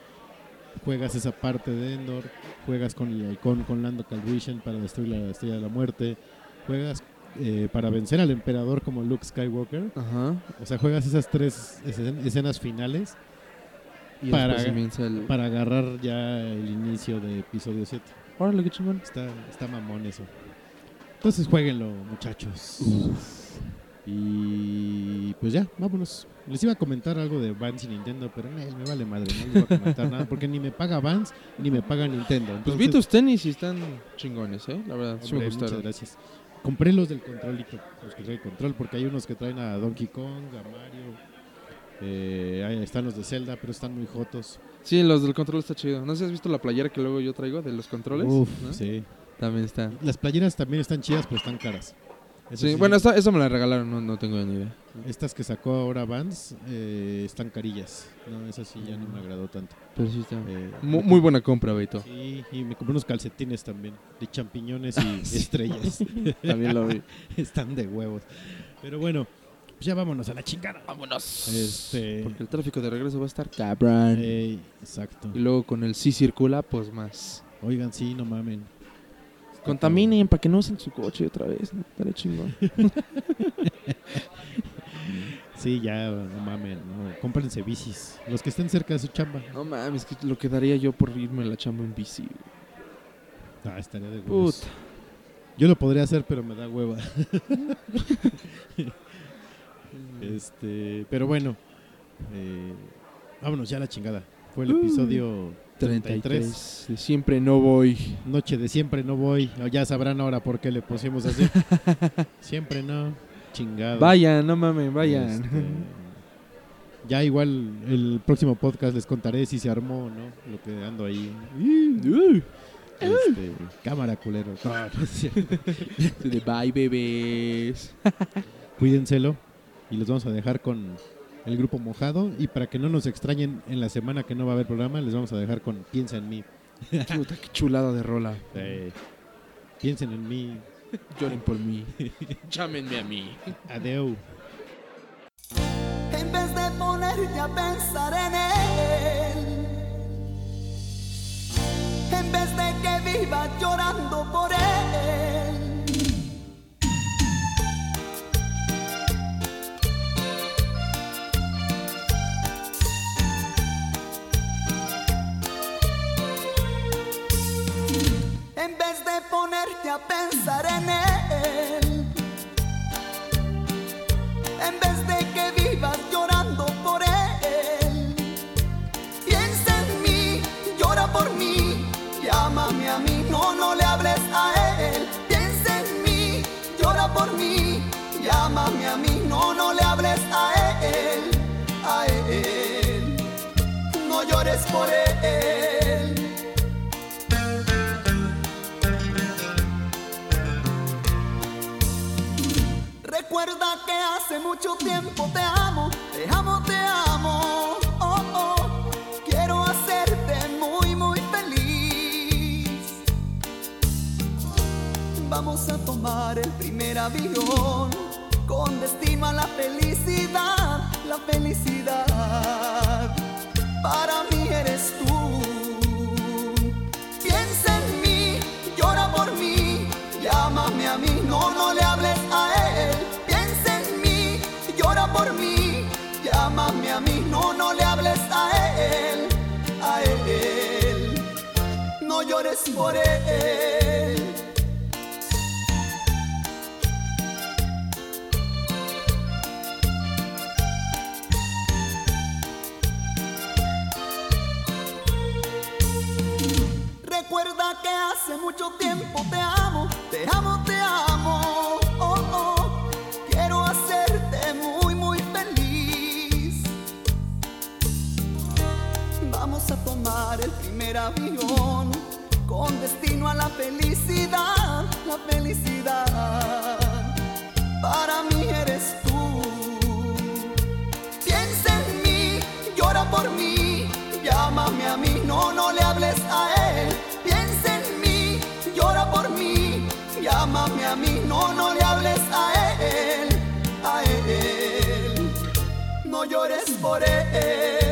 Juegas esa parte de Endor, juegas con el halcón, con Lando Calrissian para destruir la estrella de la muerte. Juegas eh, para vencer al emperador como Luke Skywalker. Ajá. O sea, juegas esas tres escen- escenas finales Y Para- después comienza el... para agarrar ya el inicio de episodio 7. Órale, qué chingón. Está, está mamón eso. Entonces jueguenlo, muchachos. Y pues ya, vámonos. Les iba a comentar algo de Vans y Nintendo, pero eh, me vale madre, no les voy a comentar nada, porque ni me paga Vans ni me paga Nintendo. Pues vi tus tenis y están chingones, ¿eh? La verdad, sí me muchas gracias. Compré los del controlito, los que traen el control, porque hay unos que traen a Donkey Kong, a Mario. Eh, están los de Zelda, pero están muy jotos. Sí, los del control está chido. No sé si has visto la playera que luego yo traigo de los controles. Uf, ¿no? sí. También está. Las playeras también están chidas, pero están caras. Eso Sí, sí, bueno, esta, esa me la regalaron, no, no tengo ni idea. Estas que sacó ahora Vans eh, están carillas. No, esa sí ya no me agradó tanto. Pero sí está. Eh, Mu- Muy, buena compra, Beto. Sí, y me compré unos calcetines también, de champiñones y estrellas. También lo vi. Están de huevos. Pero bueno, pues ya vámonos a la chingada. Vámonos. Este, Porque el tráfico de regreso va a estar cabrón. exacto. Y luego con el sí circula, pues más. Oigan, sí, no mamen. Contaminen para que no usen su coche otra vez. ¿no? Estaría chingón. Sí, ya, no mamen. No. Cómprense bicis. Los que estén cerca de su chamba. No mames, que lo que daría yo por irme a la chamba en bici. Ah, estaría de huevos. Puta. Yo lo podría hacer, pero me da hueva. este, pero bueno, eh, vámonos ya a la chingada. Fue el episodio 33. 33. De siempre no voy. Noche de siempre no voy. Ya sabrán ahora por qué le pusimos así. siempre no. Chingado. Vayan, no mames, vayan. Este, ya igual el próximo podcast les contaré si se armó o no. Lo que ando ahí. Este, cámara culero. Bye, bebés. Cuídenselo. Y los vamos a dejar con el grupo mojado. Y para que no nos extrañen en la semana que no va a haber programa, les vamos a dejar con Piensa en mí. Puta, qué chulada de rola. Eh, piensen en mí. Lloren por mí. Llámenme a mí. Adeu. En vez de ponerte a pensar en él, en vez de que vivas llorando por él. Ponerte a pensar en él, en vez de que vivas llorando por él. Piensa en mí, llora por mí, llámame a mí, no, no le hables a él. Piensa en mí, llora por mí, llámame a mí, no, no le hables a él, a él. llores por él. Hace mucho tiempo te amo, te amo, te amo. Oh, oh, quiero hacerte muy, muy feliz. Vamos a tomar el primer avión con destino a la felicidad, la felicidad. Para mí eres tú. No le hables a él, a él. No llores por él. Recuerda que hace mucho tiempo te amo, te amo, te amo. El primer avión con destino a la felicidad, la felicidad. Para mí eres tú. Piensa en mí, llora por mí, llámame a mí, no, no le hables a él. Piensa en mí, llora por mí, llámame a mí, no, no le hables a él, a él. No llores por él.